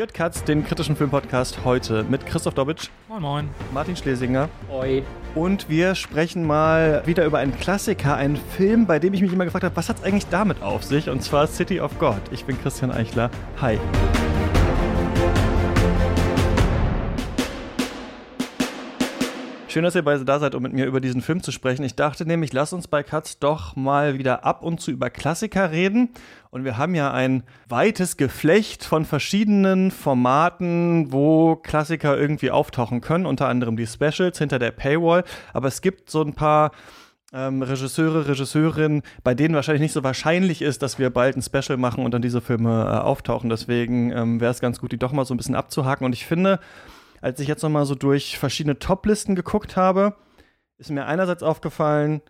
Hört Katz, den kritischen Filmpodcast heute mit Christoph Dobitsch. Moin, moin. Martin Schlesinger. Oi. Und wir sprechen mal wieder über einen Klassiker, einen Film, bei dem ich mich immer gefragt habe, was hat es eigentlich damit auf sich? Und zwar City of God. Ich bin Christian Eichler. Hi. Schön, dass ihr beide da seid, um mit mir über diesen Film zu sprechen. Ich dachte nämlich, lass uns bei Katz doch mal wieder ab und zu über Klassiker reden. Und wir haben ja ein weites Geflecht von verschiedenen Formaten, wo Klassiker irgendwie auftauchen können, unter anderem die Specials hinter der Paywall. Aber es gibt so ein paar ähm, Regisseure, Regisseurinnen, bei denen wahrscheinlich nicht so wahrscheinlich ist, dass wir bald ein Special machen und dann diese Filme äh, auftauchen. Deswegen ähm, wäre es ganz gut, die doch mal so ein bisschen abzuhaken. Und ich finde, als ich jetzt nochmal so durch verschiedene Top-Listen geguckt habe, ist mir einerseits aufgefallen,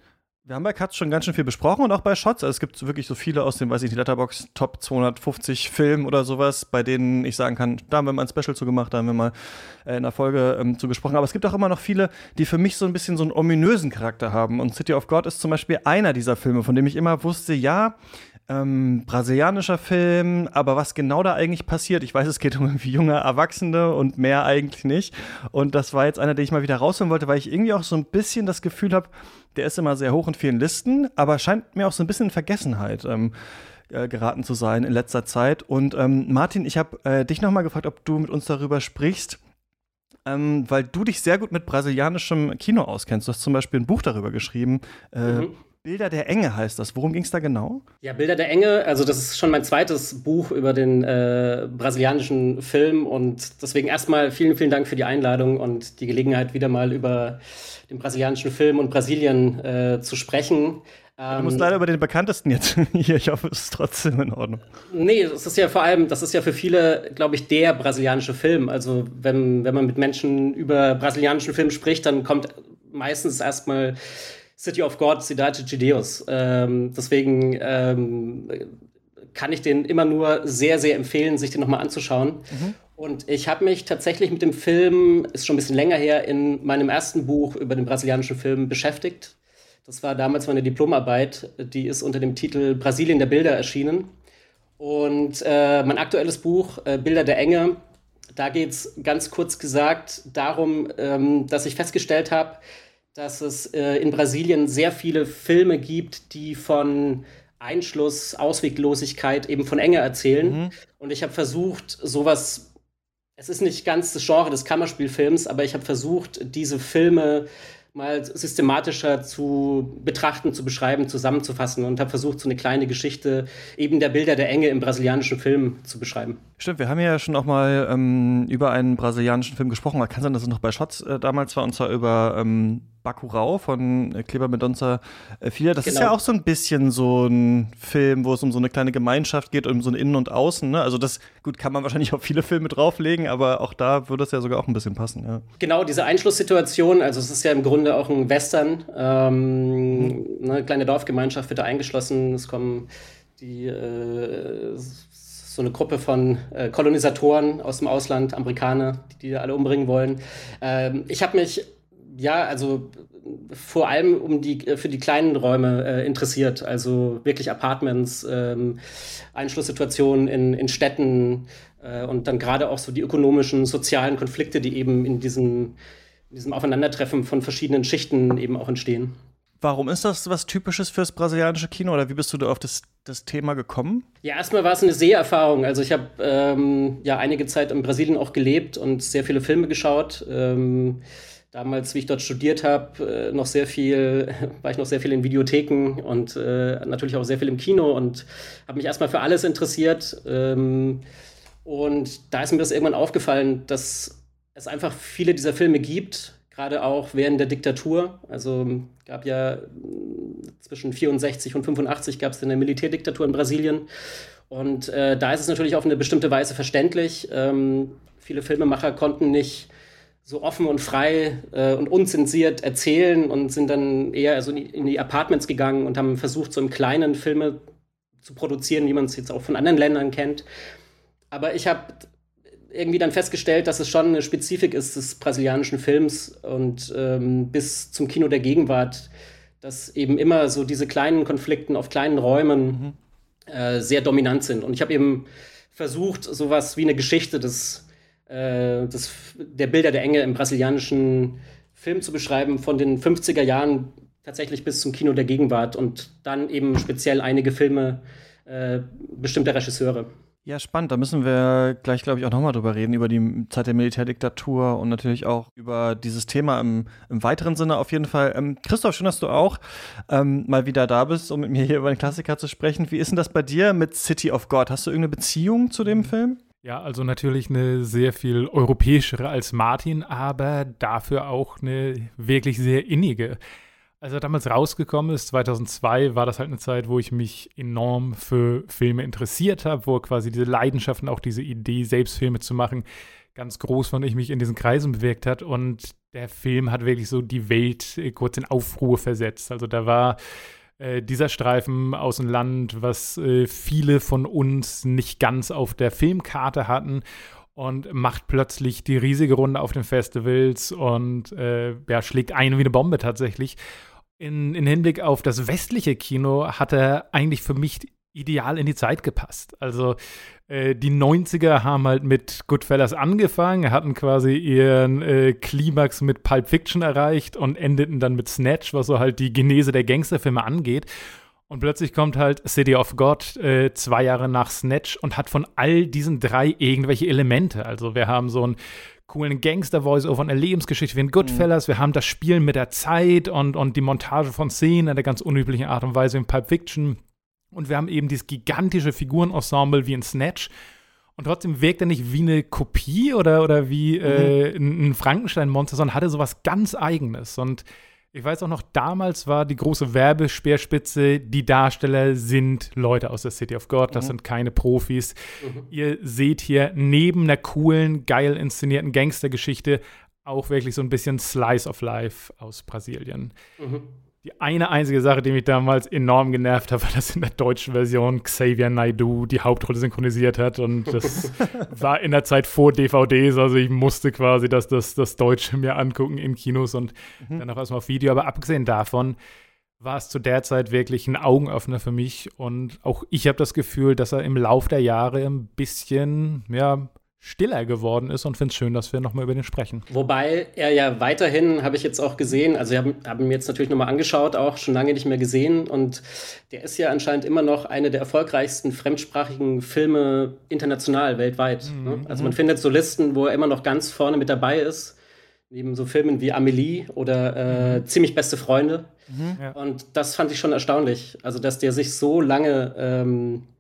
wir haben bei Katz schon ganz schön viel besprochen und auch bei Shots. Also es gibt wirklich so viele aus dem, weiß ich, die Letterbox Top 250 Filmen oder sowas, bei denen ich sagen kann, da haben wir mal ein Special zu gemacht, da haben wir mal äh, in der Folge ähm, zu gesprochen. Aber es gibt auch immer noch viele, die für mich so ein bisschen so einen ominösen Charakter haben. Und City of God ist zum Beispiel einer dieser Filme, von dem ich immer wusste, ja, ähm, brasilianischer Film, aber was genau da eigentlich passiert, ich weiß, es geht um irgendwie junge Erwachsene und mehr eigentlich nicht. Und das war jetzt einer, den ich mal wieder rausholen wollte, weil ich irgendwie auch so ein bisschen das Gefühl habe, der ist immer sehr hoch in vielen Listen, aber scheint mir auch so ein bisschen in Vergessenheit. Ähm, äh, geraten zu sein in letzter Zeit. Und ähm, Martin, ich habe äh, dich nochmal gefragt, ob du mit uns darüber sprichst, ähm, weil du dich sehr gut mit brasilianischem Kino auskennst. Du hast zum Beispiel ein Buch darüber geschrieben. Äh, mhm. Bilder der Enge heißt das. Worum ging es da genau? Ja, Bilder der Enge, also das ist schon mein zweites Buch über den äh, brasilianischen Film und deswegen erstmal vielen, vielen Dank für die Einladung und die Gelegenheit, wieder mal über den brasilianischen Film und Brasilien äh, zu sprechen. Du musst ähm, leider über den bekanntesten jetzt hier. Ich hoffe, es ist trotzdem in Ordnung. Nee, das ist ja vor allem, das ist ja für viele, glaube ich, der brasilianische Film. Also, wenn, wenn man mit Menschen über brasilianischen Film spricht, dann kommt meistens erstmal City of God, Cidade de Deus. Ähm, deswegen ähm, kann ich den immer nur sehr, sehr empfehlen, sich den nochmal anzuschauen. Mhm. Und ich habe mich tatsächlich mit dem Film, ist schon ein bisschen länger her, in meinem ersten Buch über den brasilianischen Film beschäftigt. Das war damals meine Diplomarbeit, die ist unter dem Titel Brasilien der Bilder erschienen. Und äh, mein aktuelles Buch, äh, Bilder der Enge, da geht es ganz kurz gesagt darum, ähm, dass ich festgestellt habe, dass es äh, in Brasilien sehr viele Filme gibt, die von Einschluss, Ausweglosigkeit, eben von Enge erzählen. Mhm. Und ich habe versucht, sowas, es ist nicht ganz das Genre des Kammerspielfilms, aber ich habe versucht, diese Filme mal systematischer zu betrachten, zu beschreiben, zusammenzufassen und habe versucht, so eine kleine Geschichte eben der Bilder der Enge im brasilianischen Film zu beschreiben. Stimmt, wir haben ja schon auch mal ähm, über einen brasilianischen Film gesprochen. Man kann sein, dass es noch bei Shots äh, damals war, und zwar über ähm, Bacurau von äh, Kleber Mendonça äh, Filha. Das genau. ist ja auch so ein bisschen so ein Film, wo es um so eine kleine Gemeinschaft geht, um so ein Innen und Außen. Ne? Also das, gut, kann man wahrscheinlich auf viele Filme drauflegen, aber auch da würde es ja sogar auch ein bisschen passen. Ja. Genau, diese Einschlusssituation, also es ist ja im Grunde auch ein Western. Ähm, mhm. Eine kleine Dorfgemeinschaft wird da eingeschlossen. Es kommen die äh, so eine Gruppe von äh, Kolonisatoren aus dem Ausland, Amerikaner, die die alle umbringen wollen. Ähm, ich habe mich ja, also vor allem um die, äh, für die kleinen Räume äh, interessiert, also wirklich Apartments, ähm, Einschlusssituationen in, in Städten äh, und dann gerade auch so die ökonomischen, sozialen Konflikte, die eben in diesem, in diesem Aufeinandertreffen von verschiedenen Schichten eben auch entstehen. Warum ist das was Typisches fürs brasilianische Kino oder wie bist du da auf das, das Thema gekommen? Ja, erstmal war es eine Seherfahrung. Also ich habe ähm, ja einige Zeit in Brasilien auch gelebt und sehr viele Filme geschaut. Ähm, damals, wie ich dort studiert habe, äh, noch sehr viel, war ich noch sehr viel in Videotheken und äh, natürlich auch sehr viel im Kino und habe mich erstmal für alles interessiert. Ähm, und da ist mir das irgendwann aufgefallen, dass es einfach viele dieser Filme gibt, gerade auch während der Diktatur. Also gab ja zwischen 64 und 85 gab es eine Militärdiktatur in Brasilien. Und äh, da ist es natürlich auf eine bestimmte Weise verständlich. Ähm, viele Filmemacher konnten nicht so offen und frei äh, und unzensiert erzählen und sind dann eher also in die Apartments gegangen und haben versucht, so im Kleinen Filme zu produzieren, wie man es jetzt auch von anderen Ländern kennt. Aber ich habe irgendwie dann festgestellt, dass es schon eine Spezifik ist des brasilianischen Films und ähm, bis zum Kino der Gegenwart, dass eben immer so diese kleinen Konflikten auf kleinen Räumen mhm. äh, sehr dominant sind. Und ich habe eben versucht, sowas wie eine Geschichte des, äh, des, der Bilder der Enge im brasilianischen Film zu beschreiben, von den 50er Jahren tatsächlich bis zum Kino der Gegenwart und dann eben speziell einige Filme äh, bestimmter Regisseure. Ja, spannend. Da müssen wir gleich, glaube ich, auch nochmal drüber reden, über die Zeit der Militärdiktatur und natürlich auch über dieses Thema im, im weiteren Sinne auf jeden Fall. Ähm, Christoph, schön, dass du auch ähm, mal wieder da bist, um mit mir hier über den Klassiker zu sprechen. Wie ist denn das bei dir mit City of God? Hast du irgendeine Beziehung zu dem Film? Ja, also natürlich eine sehr viel europäischere als Martin, aber dafür auch eine wirklich sehr innige. Als er damals rausgekommen ist, 2002, war das halt eine Zeit, wo ich mich enorm für Filme interessiert habe, wo quasi diese Leidenschaften, auch diese Idee, selbst Filme zu machen, ganz groß und ich mich in diesen Kreisen bewegt hat. Und der Film hat wirklich so die Welt äh, kurz in Aufruhr versetzt. Also da war äh, dieser Streifen aus dem Land, was äh, viele von uns nicht ganz auf der Filmkarte hatten und macht plötzlich die riesige Runde auf den Festivals und äh, ja, schlägt ein wie eine Bombe tatsächlich. In, in Hinblick auf das westliche Kino hat er eigentlich für mich ideal in die Zeit gepasst. Also die 90er haben halt mit Goodfellas angefangen, hatten quasi ihren äh, Klimax mit Pulp Fiction erreicht und endeten dann mit Snatch, was so halt die Genese der Gangsterfilme angeht. Und plötzlich kommt halt City of God äh, zwei Jahre nach Snatch und hat von all diesen drei irgendwelche Elemente. Also wir haben so ein coolen Gangster-Voice-Over und eine Lebensgeschichte wie in Goodfellas. Mhm. Wir haben das Spielen mit der Zeit und, und die Montage von Szenen in der ganz unüblichen Art und Weise in Pulp Fiction. Und wir haben eben dieses gigantische Figurenensemble wie in Snatch. Und trotzdem wirkt er nicht wie eine Kopie oder, oder wie mhm. äh, ein Frankenstein-Monster, sondern hatte sowas ganz Eigenes. Und ich weiß auch noch, damals war die große Werbespeerspitze, die Darsteller sind Leute aus der City of God, das mhm. sind keine Profis. Mhm. Ihr seht hier neben einer coolen, geil inszenierten Gangstergeschichte auch wirklich so ein bisschen Slice of Life aus Brasilien. Mhm. Die eine einzige Sache, die mich damals enorm genervt hat, war, dass in der deutschen Version Xavier Naidoo die Hauptrolle synchronisiert hat. Und das war in der Zeit vor DVDs. Also ich musste quasi das, das, das Deutsche mir angucken in Kinos und mhm. dann auch erstmal auf Video. Aber abgesehen davon war es zu der Zeit wirklich ein Augenöffner für mich. Und auch ich habe das Gefühl, dass er im Lauf der Jahre ein bisschen, ja, stiller geworden ist und finde es schön, dass wir nochmal über den sprechen. Wobei er ja weiterhin, habe ich jetzt auch gesehen, also ich habe hab ihn jetzt natürlich nochmal angeschaut, auch schon lange nicht mehr gesehen und der ist ja anscheinend immer noch eine der erfolgreichsten fremdsprachigen Filme international, weltweit. Mhm. Ne? Also man findet so Listen, wo er immer noch ganz vorne mit dabei ist, neben so Filmen wie Amelie oder äh, mhm. Ziemlich beste Freunde. Mhm. Ja. Und das fand ich schon erstaunlich, also dass der sich so lange ähm, äh,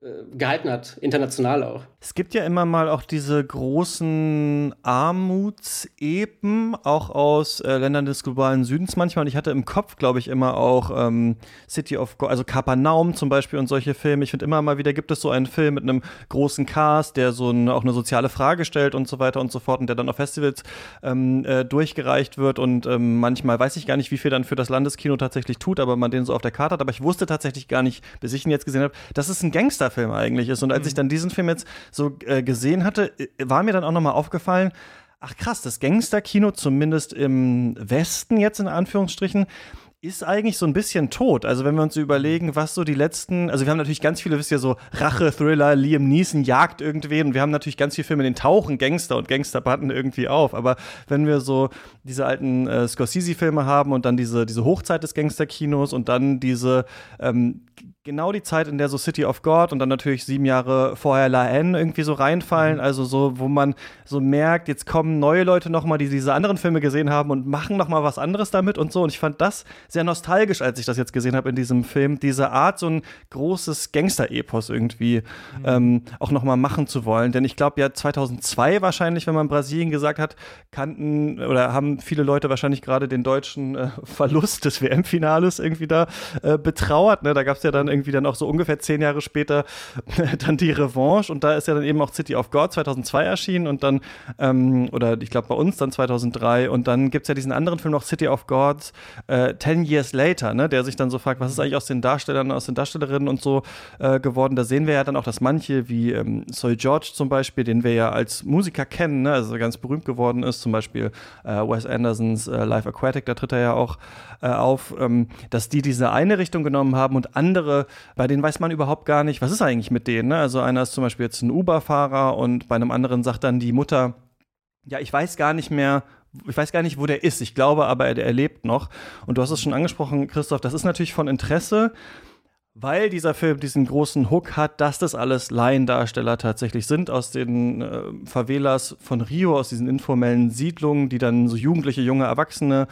gehalten hat, international auch. Es gibt ja immer mal auch diese großen Armutsepen, auch aus äh, Ländern des globalen Südens manchmal. Und ich hatte im Kopf, glaube ich, immer auch ähm, City of God, also Kapernaum zum Beispiel und solche Filme. Ich finde immer mal wieder gibt es so einen Film mit einem großen Cast, der so ein, auch eine soziale Frage stellt und so weiter und so fort und der dann auf Festivals ähm, äh, durchgereicht wird. Und ähm, manchmal weiß ich gar nicht, wie viel dann für das Landeskino tatsächlich tut, aber man den so auf der Karte hat. Aber ich wusste tatsächlich gar nicht, bis ich ihn jetzt gesehen habe, dass es ein Gangsterfilm eigentlich ist. Und als mhm. ich dann diesen Film jetzt so äh, gesehen hatte, äh, war mir dann auch nochmal aufgefallen, ach krass, das Gangsterkino, zumindest im Westen jetzt in Anführungsstrichen, ist eigentlich so ein bisschen tot. Also wenn wir uns überlegen, was so die letzten, also wir haben natürlich ganz viele, wisst ihr, so Rache-Thriller, Liam Neeson jagt irgendwen und wir haben natürlich ganz viele Filme, in denen tauchen Gangster und Gangsterbanden irgendwie auf. Aber wenn wir so diese alten äh, Scorsese-Filme haben und dann diese, diese Hochzeit des Gangsterkinos und dann diese ähm, genau die Zeit, in der so City of God und dann natürlich sieben Jahre vorher La N irgendwie so reinfallen. Mhm. Also so, wo man so merkt, jetzt kommen neue Leute nochmal, die diese anderen Filme gesehen haben und machen nochmal was anderes damit und so. Und ich fand das sehr nostalgisch, als ich das jetzt gesehen habe in diesem Film. Diese Art, so ein großes Gangster-Epos irgendwie mhm. ähm, auch nochmal machen zu wollen. Denn ich glaube ja 2002 wahrscheinlich, wenn man Brasilien gesagt hat, kannten oder haben viele Leute wahrscheinlich gerade den deutschen äh, Verlust des WM-Finales irgendwie da äh, betrauert. Ne? Da gab es ja dann irgendwie dann auch so ungefähr zehn Jahre später dann die Revanche und da ist ja dann eben auch City of God 2002 erschienen und dann, ähm, oder ich glaube bei uns dann 2003 und dann gibt es ja diesen anderen Film noch City of Gods, äh, Ten Ten Years Later, ne, der sich dann so fragt, was ist eigentlich aus den Darstellern, aus den Darstellerinnen und so äh, geworden. Da sehen wir ja dann auch, dass manche, wie ähm, Soy George zum Beispiel, den wir ja als Musiker kennen, ne, also ganz berühmt geworden ist, zum Beispiel äh, Wes Andersons äh, Life Aquatic, da tritt er ja auch äh, auf, ähm, dass die diese eine Richtung genommen haben und andere, bei denen weiß man überhaupt gar nicht, was ist eigentlich mit denen. Ne? Also einer ist zum Beispiel jetzt ein Uber-Fahrer und bei einem anderen sagt dann die Mutter, ja, ich weiß gar nicht mehr, ich weiß gar nicht, wo der ist. Ich glaube aber, er, er lebt noch. Und du hast es schon angesprochen, Christoph, das ist natürlich von Interesse weil dieser Film diesen großen Hook hat, dass das alles Laiendarsteller tatsächlich sind aus den äh, Favelas von Rio, aus diesen informellen Siedlungen, die dann so jugendliche, junge Erwachsene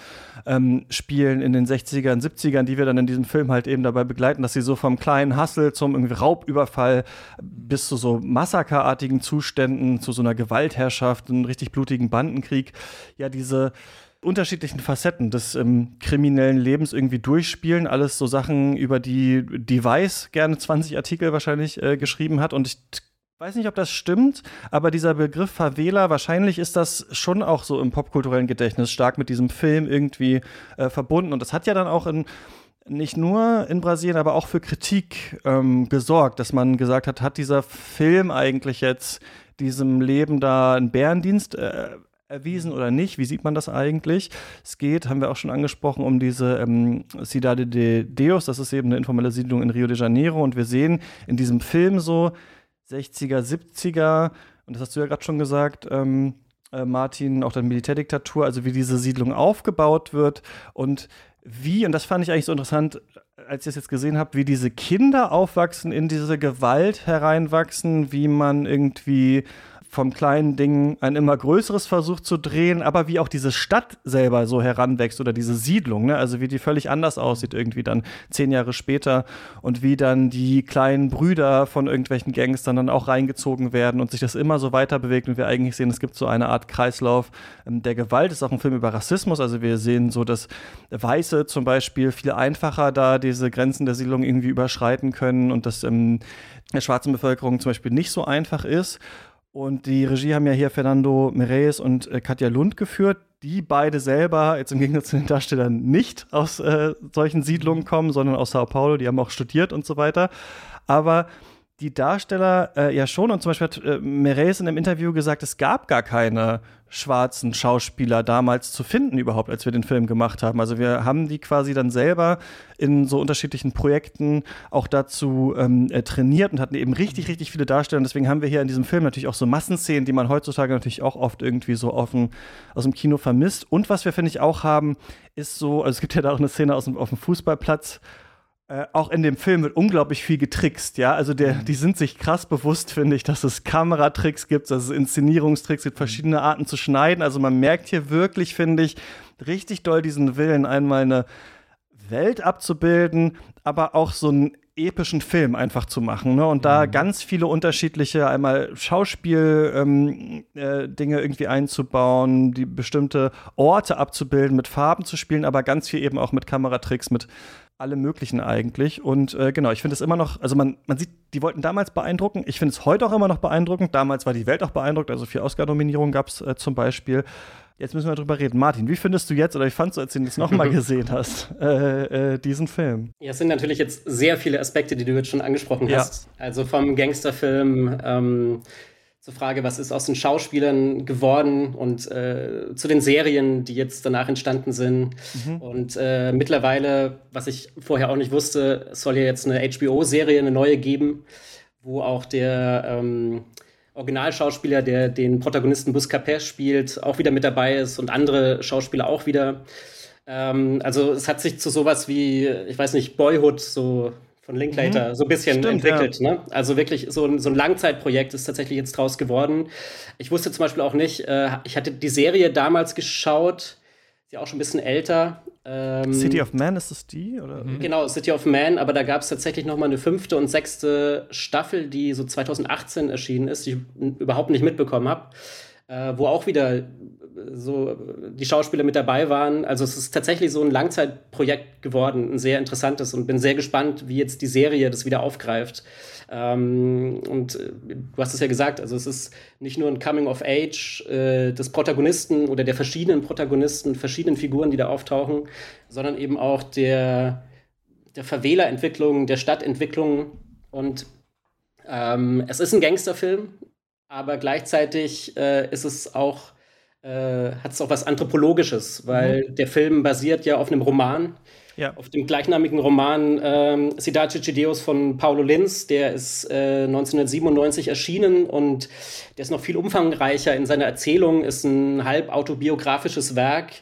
ähm, spielen in den 60ern, 70ern, die wir dann in diesem Film halt eben dabei begleiten, dass sie so vom kleinen Hassel zum irgendwie Raubüberfall bis zu so massakerartigen Zuständen, zu so einer Gewaltherrschaft, einem richtig blutigen Bandenkrieg, ja diese unterschiedlichen Facetten des ähm, kriminellen Lebens irgendwie durchspielen. Alles so Sachen, über die Device gerne 20 Artikel wahrscheinlich äh, geschrieben hat. Und ich weiß nicht, ob das stimmt, aber dieser Begriff Favela, wahrscheinlich ist das schon auch so im popkulturellen Gedächtnis stark mit diesem Film irgendwie äh, verbunden. Und das hat ja dann auch in nicht nur in Brasilien, aber auch für Kritik ähm, gesorgt, dass man gesagt hat, hat dieser Film eigentlich jetzt diesem Leben da einen Bärendienst äh, erwiesen oder nicht? Wie sieht man das eigentlich? Es geht, haben wir auch schon angesprochen, um diese ähm, Cidade de Deus. Das ist eben eine informelle Siedlung in Rio de Janeiro. Und wir sehen in diesem Film so 60er, 70er, und das hast du ja gerade schon gesagt, ähm, äh, Martin, auch dann Militärdiktatur, also wie diese Siedlung aufgebaut wird und wie, und das fand ich eigentlich so interessant, als ich es jetzt gesehen habe, wie diese Kinder aufwachsen, in diese Gewalt hereinwachsen, wie man irgendwie vom kleinen Ding ein immer größeres versucht zu drehen, aber wie auch diese Stadt selber so heranwächst oder diese Siedlung, ne? also wie die völlig anders aussieht irgendwie dann zehn Jahre später und wie dann die kleinen Brüder von irgendwelchen Gangstern dann auch reingezogen werden und sich das immer so weiter bewegt und wir eigentlich sehen, es gibt so eine Art Kreislauf ähm, der Gewalt. Ist auch ein Film über Rassismus, also wir sehen so, dass Weiße zum Beispiel viel einfacher da diese Grenzen der Siedlung irgendwie überschreiten können und dass ähm, der schwarzen Bevölkerung zum Beispiel nicht so einfach ist. Und die Regie haben ja hier Fernando Meirelles und äh, Katja Lund geführt, die beide selber, jetzt im Gegensatz zu den Darstellern, nicht aus äh, solchen Siedlungen kommen, sondern aus Sao Paulo. Die haben auch studiert und so weiter. Aber die Darsteller äh, ja schon. Und zum Beispiel hat äh, Meirelles in einem Interview gesagt, es gab gar keine schwarzen Schauspieler damals zu finden überhaupt, als wir den Film gemacht haben. Also wir haben die quasi dann selber in so unterschiedlichen Projekten auch dazu ähm, äh, trainiert und hatten eben richtig, richtig viele Darsteller. Und deswegen haben wir hier in diesem Film natürlich auch so Massenszenen, die man heutzutage natürlich auch oft irgendwie so offen aus dem Kino vermisst. Und was wir, finde ich, auch haben, ist so, also es gibt ja da auch eine Szene aus dem, auf dem Fußballplatz, äh, auch in dem Film wird unglaublich viel getrickst, ja. Also der, die sind sich krass bewusst, finde ich, dass es Kameratricks gibt, dass es Inszenierungstricks gibt, verschiedene Arten zu schneiden. Also man merkt hier wirklich, finde ich, richtig doll diesen Willen, einmal eine Welt abzubilden, aber auch so einen epischen Film einfach zu machen. Ne? Und da mhm. ganz viele unterschiedliche, einmal Schauspiel-Dinge ähm, äh, irgendwie einzubauen, die bestimmte Orte abzubilden, mit Farben zu spielen, aber ganz viel eben auch mit Kameratricks, mit alle möglichen eigentlich. Und äh, genau, ich finde es immer noch, also man, man sieht, die wollten damals beeindrucken. Ich finde es heute auch immer noch beeindruckend. Damals war die Welt auch beeindruckt, also vier Oscar-Nominierungen gab es äh, zum Beispiel. Jetzt müssen wir drüber reden. Martin, wie findest du jetzt, oder wie fandest du, als du ihn jetzt nochmal gesehen hast, äh, äh, diesen Film? Ja, es sind natürlich jetzt sehr viele Aspekte, die du jetzt schon angesprochen ja. hast. Also vom Gangsterfilm, ähm, zur Frage, was ist aus den Schauspielern geworden und äh, zu den Serien, die jetzt danach entstanden sind. Mhm. Und äh, mittlerweile, was ich vorher auch nicht wusste, soll ja jetzt eine HBO-Serie, eine neue geben, wo auch der ähm, Originalschauspieler, der den Protagonisten Buscapé spielt, auch wieder mit dabei ist und andere Schauspieler auch wieder. Ähm, also es hat sich zu sowas wie, ich weiß nicht, Boyhood so von Linklater mhm. so ein bisschen Stimmt, entwickelt. Ja. Ne? Also wirklich so ein, so ein Langzeitprojekt ist tatsächlich jetzt draus geworden. Ich wusste zum Beispiel auch nicht, äh, ich hatte die Serie damals geschaut, ist ja auch schon ein bisschen älter. Ähm, City of Man ist das die? Oder? Mhm. Genau, City of Man, aber da gab es tatsächlich noch mal eine fünfte und sechste Staffel, die so 2018 erschienen ist, die ich überhaupt nicht mitbekommen habe. Äh, wo auch wieder so die Schauspieler mit dabei waren. Also es ist tatsächlich so ein Langzeitprojekt geworden, ein sehr interessantes und bin sehr gespannt, wie jetzt die Serie das wieder aufgreift. Ähm, und äh, du hast es ja gesagt, also es ist nicht nur ein Coming of Age äh, des Protagonisten oder der verschiedenen Protagonisten, verschiedenen Figuren, die da auftauchen, sondern eben auch der, der Verwählerentwicklung, der Stadtentwicklung. Und ähm, es ist ein Gangsterfilm, aber gleichzeitig äh, ist es auch äh, hat es auch was Anthropologisches, weil mhm. der Film basiert ja auf einem Roman, ja. auf dem gleichnamigen Roman ähm, Siddhartha Chideus von Paulo Linz. Der ist äh, 1997 erschienen und der ist noch viel umfangreicher in seiner Erzählung, ist ein halb autobiografisches Werk.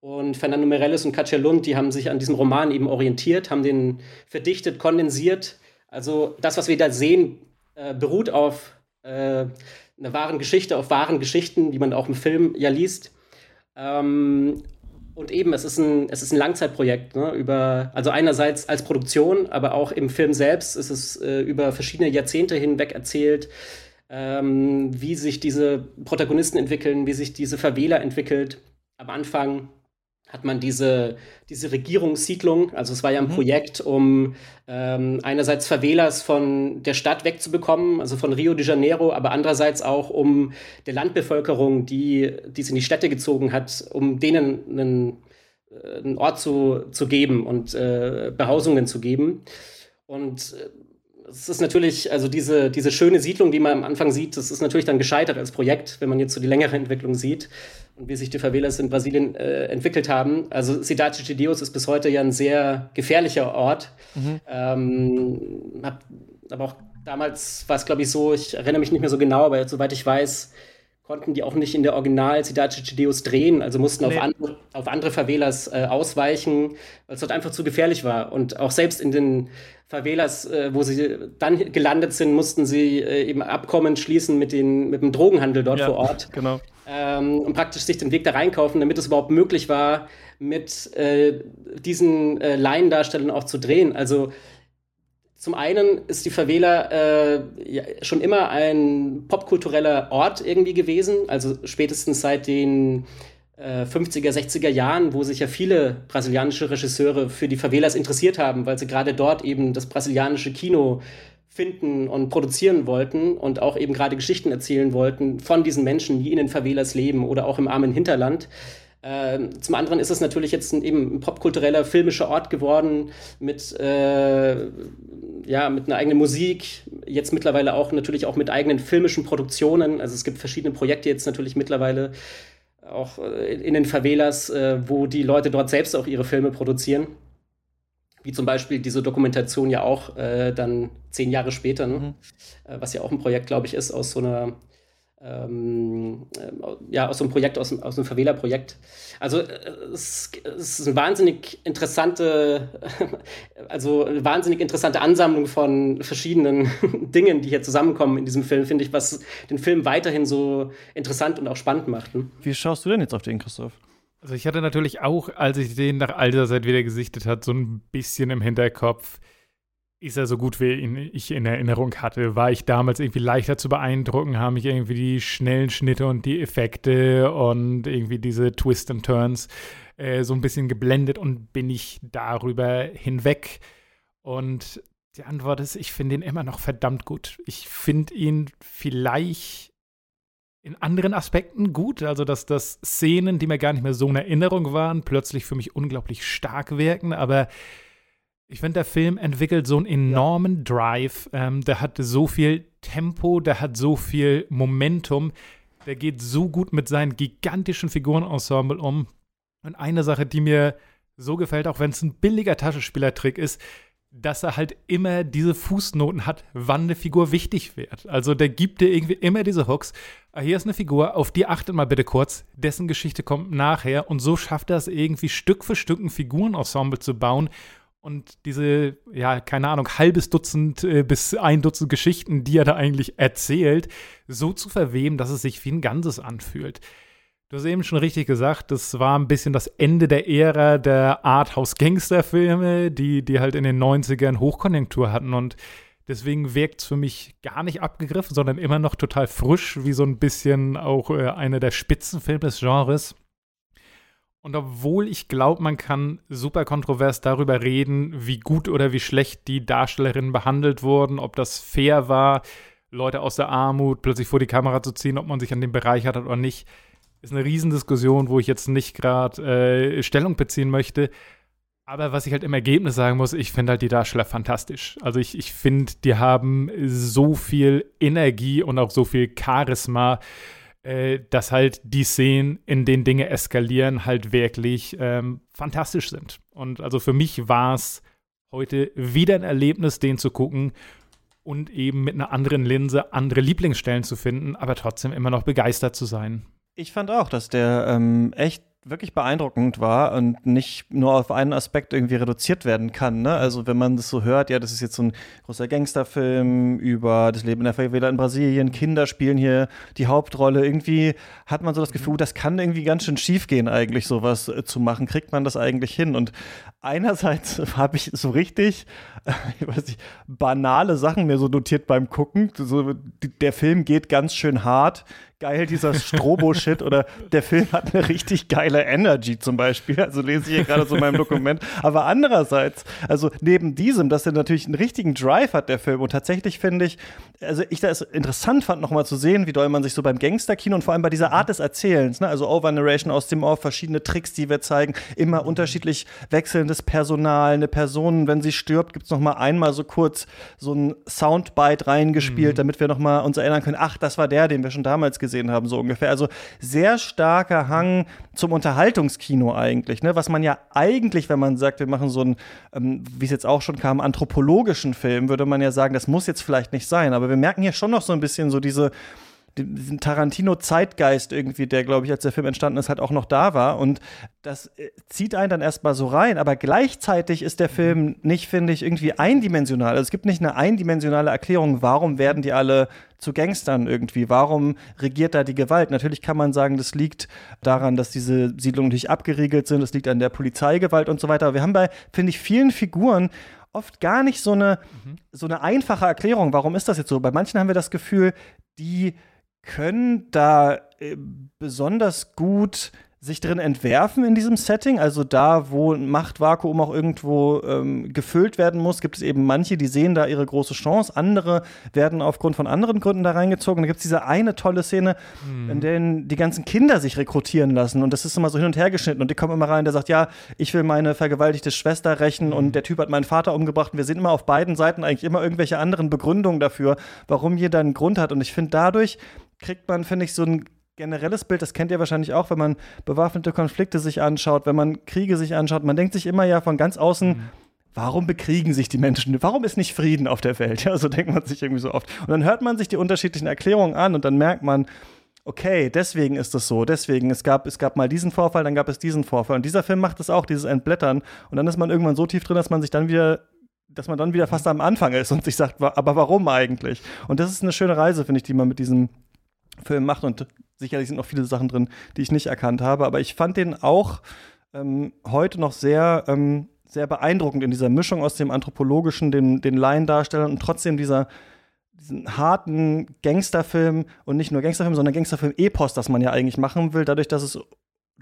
Und Fernando Meirelles und Katja Lund, die haben sich an diesem Roman eben orientiert, haben den verdichtet, kondensiert. Also das, was wir da sehen, äh, beruht auf äh, einer wahren Geschichte, auf wahren Geschichten, die man auch im Film ja liest. Ähm, und eben, es ist ein, es ist ein Langzeitprojekt, ne, über, also einerseits als Produktion, aber auch im Film selbst ist es äh, über verschiedene Jahrzehnte hinweg erzählt, ähm, wie sich diese Protagonisten entwickeln, wie sich diese Verwähler entwickelt. Am Anfang hat man diese, diese Regierungssiedlung. Also es war ja ein mhm. Projekt, um ähm, einerseits Favelas von der Stadt wegzubekommen, also von Rio de Janeiro, aber andererseits auch um der Landbevölkerung, die, die es in die Städte gezogen hat, um denen einen, äh, einen Ort zu, zu geben und äh, Behausungen zu geben. Und äh, es ist natürlich, also diese, diese schöne Siedlung, die man am Anfang sieht, das ist natürlich dann gescheitert als Projekt, wenn man jetzt so die längere Entwicklung sieht und wie sich die Favelas in Brasilien äh, entwickelt haben. Also Cidade de Deus ist bis heute ja ein sehr gefährlicher Ort. Mhm. Ähm, hab, aber auch damals war es, glaube ich, so, ich erinnere mich nicht mehr so genau, aber soweit ich weiß, konnten die auch nicht in der Original Cidade de Deus drehen, also mussten nee. auf, andere, auf andere Favelas äh, ausweichen, weil es dort einfach zu gefährlich war. Und auch selbst in den Favelas, äh, wo sie dann gelandet sind, mussten sie äh, eben Abkommen schließen mit, den, mit dem Drogenhandel dort ja, vor Ort. Genau. Ähm, und praktisch sich den Weg da reinkaufen, damit es überhaupt möglich war, mit äh, diesen äh, Laiendarstellern auch zu drehen. Also zum einen ist die Favela äh, ja, schon immer ein popkultureller Ort irgendwie gewesen, also spätestens seit den äh, 50er, 60er Jahren, wo sich ja viele brasilianische Regisseure für die Favelas interessiert haben, weil sie gerade dort eben das brasilianische Kino finden und produzieren wollten und auch eben gerade Geschichten erzählen wollten von diesen Menschen, die in den Favelas leben oder auch im armen Hinterland. Ähm, zum anderen ist es natürlich jetzt ein, eben ein popkultureller, filmischer Ort geworden mit, äh, ja, mit einer eigenen Musik, jetzt mittlerweile auch natürlich auch mit eigenen filmischen Produktionen. Also es gibt verschiedene Projekte jetzt natürlich mittlerweile auch äh, in den Favelas, äh, wo die Leute dort selbst auch ihre Filme produzieren. Wie zum Beispiel diese Dokumentation ja auch äh, dann zehn Jahre später, ne? mhm. äh, was ja auch ein Projekt, glaube ich, ist aus so einer ähm, äh, ja, aus so einem Projekt, aus, aus einem Favela-Projekt. Also äh, es, es, ist eine wahnsinnig interessante, also eine wahnsinnig interessante Ansammlung von verschiedenen Dingen, die hier zusammenkommen in diesem Film, finde ich, was den Film weiterhin so interessant und auch spannend macht. Ne? Wie schaust du denn jetzt auf den, Christoph? Also ich hatte natürlich auch, als ich den nach all dieser Zeit wieder gesichtet hat, so ein bisschen im Hinterkopf, ist er so gut, wie ihn ich in Erinnerung hatte? War ich damals irgendwie leichter zu beeindrucken? Haben mich irgendwie die schnellen Schnitte und die Effekte und irgendwie diese Twist and Turns äh, so ein bisschen geblendet und bin ich darüber hinweg? Und die Antwort ist, ich finde ihn immer noch verdammt gut. Ich finde ihn vielleicht in anderen Aspekten gut, also dass das Szenen, die mir gar nicht mehr so in Erinnerung waren, plötzlich für mich unglaublich stark wirken, aber ich finde, der Film entwickelt so einen enormen ja. Drive. Ähm, der hat so viel Tempo, der hat so viel Momentum. Der geht so gut mit seinen gigantischen Figurenensemble um. Und eine Sache, die mir so gefällt, auch wenn es ein billiger Taschenspielertrick ist, dass er halt immer diese Fußnoten hat, wann eine Figur wichtig wird. Also der gibt dir irgendwie immer diese Hooks. Ah, hier ist eine Figur, auf die achtet mal bitte kurz, dessen Geschichte kommt nachher und so schafft er es irgendwie Stück für Stück ein Figurenensemble zu bauen und diese, ja, keine Ahnung, halbes Dutzend äh, bis ein Dutzend Geschichten, die er da eigentlich erzählt, so zu verweben, dass es sich wie ein Ganzes anfühlt. Du hast eben schon richtig gesagt, das war ein bisschen das Ende der Ära der Arthouse-Gangster-Filme, die, die halt in den 90ern Hochkonjunktur hatten. Und Deswegen wirkt es für mich gar nicht abgegriffen, sondern immer noch total frisch, wie so ein bisschen auch äh, einer der Spitzenfilme des Genres. Und obwohl ich glaube, man kann super kontrovers darüber reden, wie gut oder wie schlecht die Darstellerinnen behandelt wurden, ob das fair war, Leute aus der Armut plötzlich vor die Kamera zu ziehen, ob man sich an dem bereichert hat oder nicht, ist eine Riesendiskussion, wo ich jetzt nicht gerade äh, Stellung beziehen möchte. Aber was ich halt im Ergebnis sagen muss, ich finde halt die Darsteller fantastisch. Also ich, ich finde, die haben so viel Energie und auch so viel Charisma äh, dass halt die Szenen, in denen Dinge eskalieren, halt wirklich ähm, fantastisch sind. Und also für mich war es heute wieder ein Erlebnis, den zu gucken und eben mit einer anderen Linse andere Lieblingsstellen zu finden, aber trotzdem immer noch begeistert zu sein. Ich fand auch, dass der ähm, echt wirklich beeindruckend war und nicht nur auf einen Aspekt irgendwie reduziert werden kann. Ne? Also wenn man das so hört, ja, das ist jetzt so ein großer Gangsterfilm über das Leben in der Favela in Brasilien, Kinder spielen hier die Hauptrolle. Irgendwie hat man so das Gefühl, das kann irgendwie ganz schön schief gehen, eigentlich sowas äh, zu machen. Kriegt man das eigentlich hin? Und einerseits habe ich so richtig, ich weiß nicht, banale Sachen mir so notiert beim Gucken. So, der Film geht ganz schön hart geil dieser Strobo-Shit oder der Film hat eine richtig geile Energy zum Beispiel. Also lese ich hier gerade so in meinem Dokument. Aber andererseits, also neben diesem, dass er natürlich einen richtigen Drive hat, der Film. Und tatsächlich finde ich, also ich das interessant fand, nochmal zu sehen, wie doll man sich so beim Gangsterkino und vor allem bei dieser Art des Erzählens, ne, also Overnarration aus dem Off, verschiedene Tricks, die wir zeigen, immer unterschiedlich wechselndes Personal, eine Person, wenn sie stirbt, gibt es nochmal einmal so kurz so ein Soundbite reingespielt, mhm. damit wir nochmal uns erinnern können, ach, das war der, den wir schon damals gesehen gesehen haben, so ungefähr. Also sehr starker Hang zum Unterhaltungskino eigentlich, ne? Was man ja eigentlich, wenn man sagt, wir machen so einen, ähm, wie es jetzt auch schon kam, anthropologischen Film, würde man ja sagen, das muss jetzt vielleicht nicht sein. Aber wir merken hier schon noch so ein bisschen so diese diesen Tarantino-Zeitgeist irgendwie, der, glaube ich, als der Film entstanden ist, halt auch noch da war. Und das äh, zieht einen dann erstmal so rein. Aber gleichzeitig ist der Film nicht, finde ich, irgendwie eindimensional. Also es gibt nicht eine eindimensionale Erklärung, warum werden die alle zu Gangstern irgendwie? Warum regiert da die Gewalt? Natürlich kann man sagen, das liegt daran, dass diese Siedlungen nicht abgeriegelt sind, das liegt an der Polizeigewalt und so weiter. Aber wir haben bei, finde ich, vielen Figuren oft gar nicht so eine, mhm. so eine einfache Erklärung. Warum ist das jetzt so? Bei manchen haben wir das Gefühl, die können da äh, besonders gut sich drin entwerfen in diesem Setting. Also da, wo ein Machtvakuum auch irgendwo ähm, gefüllt werden muss, gibt es eben manche, die sehen da ihre große Chance. Andere werden aufgrund von anderen Gründen da reingezogen. Da gibt es diese eine tolle Szene, hm. in der die ganzen Kinder sich rekrutieren lassen. Und das ist immer so hin und her geschnitten. Und die kommen immer rein, der sagt, ja, ich will meine vergewaltigte Schwester rächen hm. und der Typ hat meinen Vater umgebracht. Und wir sehen immer auf beiden Seiten eigentlich immer irgendwelche anderen Begründungen dafür, warum jeder einen Grund hat. Und ich finde, dadurch kriegt man, finde ich, so ein generelles Bild, das kennt ihr wahrscheinlich auch, wenn man bewaffnete Konflikte sich anschaut, wenn man Kriege sich anschaut. Man denkt sich immer ja von ganz außen, mhm. warum bekriegen sich die Menschen? Warum ist nicht Frieden auf der Welt? Ja, so denkt man sich irgendwie so oft. Und dann hört man sich die unterschiedlichen Erklärungen an und dann merkt man, okay, deswegen ist das so, deswegen, es gab, es gab mal diesen Vorfall, dann gab es diesen Vorfall. Und dieser Film macht das auch, dieses Entblättern. Und dann ist man irgendwann so tief drin, dass man sich dann wieder dass man dann wieder fast am Anfang ist und sich sagt, aber warum eigentlich? Und das ist eine schöne Reise, finde ich, die man mit diesem Film macht. Und sicherlich sind noch viele Sachen drin, die ich nicht erkannt habe. Aber ich fand den auch ähm, heute noch sehr, ähm, sehr beeindruckend in dieser Mischung aus dem anthropologischen, den, den Laiendarstellern und trotzdem dieser diesen harten Gangsterfilm und nicht nur Gangsterfilm, sondern Gangsterfilm-Epos, das man ja eigentlich machen will, dadurch, dass es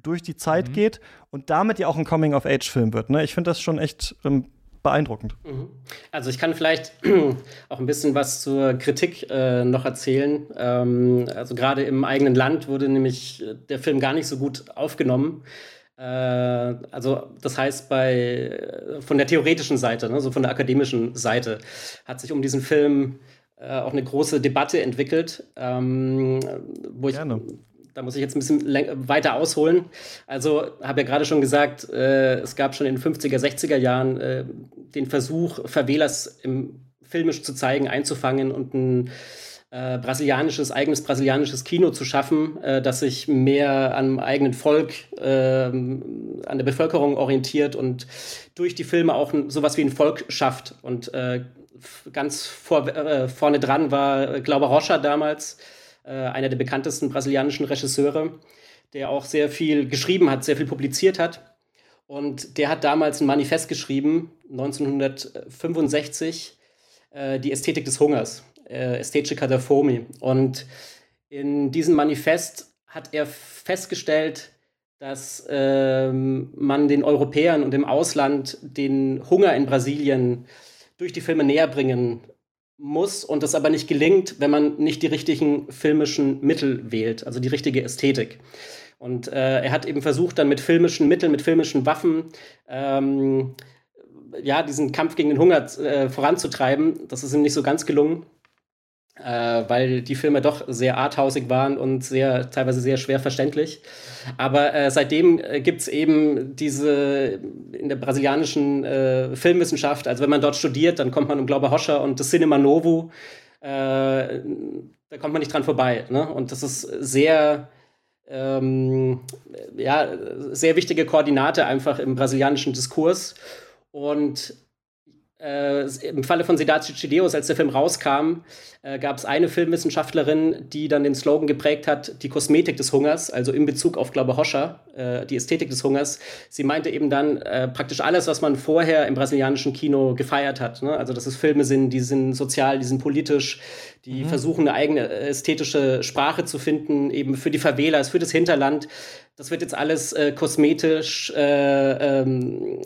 durch die Zeit mhm. geht und damit ja auch ein Coming-of-Age-Film wird. Ne? Ich finde das schon echt ähm, beeindruckend. Mhm. Also ich kann vielleicht auch ein bisschen was zur Kritik äh, noch erzählen. Ähm, also gerade im eigenen Land wurde nämlich äh, der Film gar nicht so gut aufgenommen. Äh, also das heißt, bei, äh, von der theoretischen Seite, ne, so von der akademischen Seite, hat sich um diesen Film äh, auch eine große Debatte entwickelt, ähm, wo ich Gerne da muss ich jetzt ein bisschen weiter ausholen. Also habe ja gerade schon gesagt, äh, es gab schon in den 50er, 60er Jahren äh, den Versuch, Favelas im, filmisch zu zeigen, einzufangen und ein äh, brasilianisches, eigenes brasilianisches Kino zu schaffen, äh, das sich mehr am eigenen Volk, ähm, an der Bevölkerung orientiert und durch die Filme auch sowas wie ein Volk schafft. Und äh, ganz vor, äh, vorne dran war Glauber Rocha damals, äh, einer der bekanntesten brasilianischen Regisseure, der auch sehr viel geschrieben hat, sehr viel publiziert hat. Und der hat damals ein Manifest geschrieben, 1965, äh, die Ästhetik des Hungers, äh, Ästhetica der Fomi. Und in diesem Manifest hat er festgestellt, dass ähm, man den Europäern und im Ausland den Hunger in Brasilien durch die Filme näher bringen muss und das aber nicht gelingt, wenn man nicht die richtigen filmischen Mittel wählt, also die richtige Ästhetik. Und äh, er hat eben versucht, dann mit filmischen Mitteln, mit filmischen Waffen, ähm, ja, diesen Kampf gegen den Hunger äh, voranzutreiben. Das ist ihm nicht so ganz gelungen äh, weil die Filme doch sehr arthausig waren und sehr, teilweise sehr schwer verständlich. Aber äh, seitdem äh, gibt es eben diese in der brasilianischen äh, Filmwissenschaft, also wenn man dort studiert, dann kommt man um Glaube Hoscher und das Cinema Novo, äh, da kommt man nicht dran vorbei. Ne? Und das ist sehr, ähm, ja, sehr wichtige Koordinate einfach im brasilianischen Diskurs. Und äh, im Falle von Sedaci Chideus, als der Film rauskam, äh, gab es eine Filmwissenschaftlerin, die dann den Slogan geprägt hat, die Kosmetik des Hungers, also in Bezug auf, glaube Hoscher, äh, die Ästhetik des Hungers. Sie meinte eben dann äh, praktisch alles, was man vorher im brasilianischen Kino gefeiert hat. Ne? Also, dass es Filme sind, die sind sozial, die sind politisch, die mhm. versuchen, eine eigene ästhetische Sprache zu finden, eben für die Favelas, für das Hinterland. Das wird jetzt alles äh, kosmetisch äh, ähm,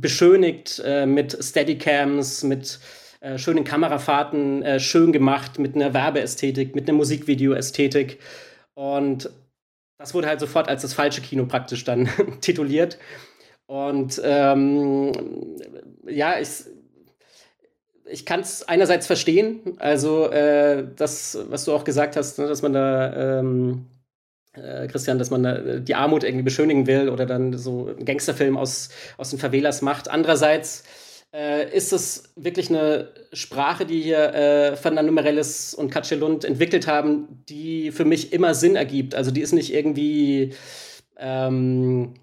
beschönigt äh, mit Steadycams, mit äh, schönen Kamerafahrten, äh, schön gemacht, mit einer Werbeästhetik, mit einer Musikvideo-Ästhetik. Und das wurde halt sofort als das falsche Kino praktisch dann tituliert. Und ähm, ja, ich, ich kann es einerseits verstehen, also äh, das, was du auch gesagt hast, ne, dass man da ähm, äh, Christian, dass man äh, die Armut irgendwie beschönigen will oder dann so einen Gangsterfilm aus, aus den Favelas macht. Andererseits äh, ist es wirklich eine Sprache, die hier äh, Fernando Meirelles und Katja Lund entwickelt haben, die für mich immer Sinn ergibt. Also die ist nicht irgendwie ähm,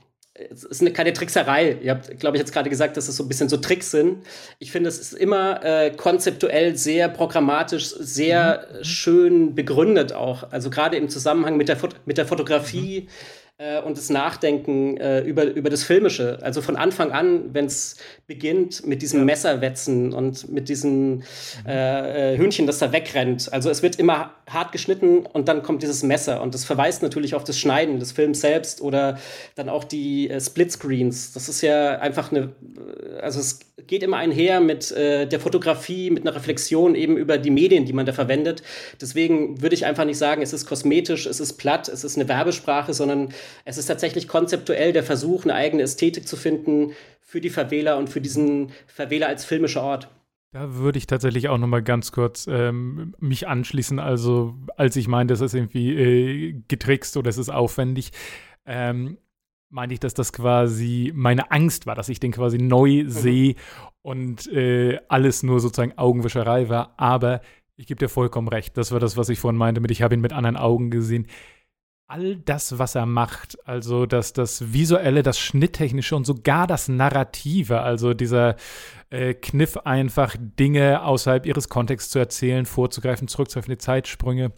es ist eine, keine Trickserei. Ihr habt, glaube ich, jetzt gerade gesagt, dass es so ein bisschen so Tricks sind. Ich finde, es ist immer äh, konzeptuell sehr programmatisch, sehr mhm. schön begründet auch. Also gerade im Zusammenhang mit der, mit der Fotografie. Mhm äh, und das Nachdenken äh, über, über das Filmische. Also von Anfang an, wenn es beginnt mit diesem Messerwetzen und mit diesem mhm. äh, Hühnchen, das da wegrennt. Also es wird immer hart geschnitten und dann kommt dieses Messer. Und das verweist natürlich auf das Schneiden des Films selbst oder dann auch die äh, Splitscreens. Das ist ja einfach eine, äh, also es geht immer einher mit äh, der Fotografie, mit einer Reflexion eben über die Medien, die man da verwendet. Deswegen würde ich einfach nicht sagen, es ist kosmetisch, es ist platt, es ist eine Werbesprache, sondern es ist tatsächlich konzeptuell der Versuch, eine eigene Ästhetik zu finden für die Favela und für diesen Favela als filmischer Ort. Da würde ich tatsächlich auch noch mal ganz kurz ähm, mich anschließen. Also, als ich meinte, das ist irgendwie äh, getrickst oder es ist aufwendig, ähm, meinte ich, dass das quasi meine Angst war, dass ich den quasi neu mhm. sehe und äh, alles nur sozusagen Augenwischerei war. Aber ich gebe dir vollkommen recht. Das war das, was ich vorhin meinte mit, ich habe ihn mit anderen Augen gesehen all das, was er macht, also das, das Visuelle, das Schnitttechnische und sogar das Narrative, also dieser äh, Kniff einfach Dinge außerhalb ihres Kontexts zu erzählen, vorzugreifen, zurückzugreifen, die Zeitsprünge,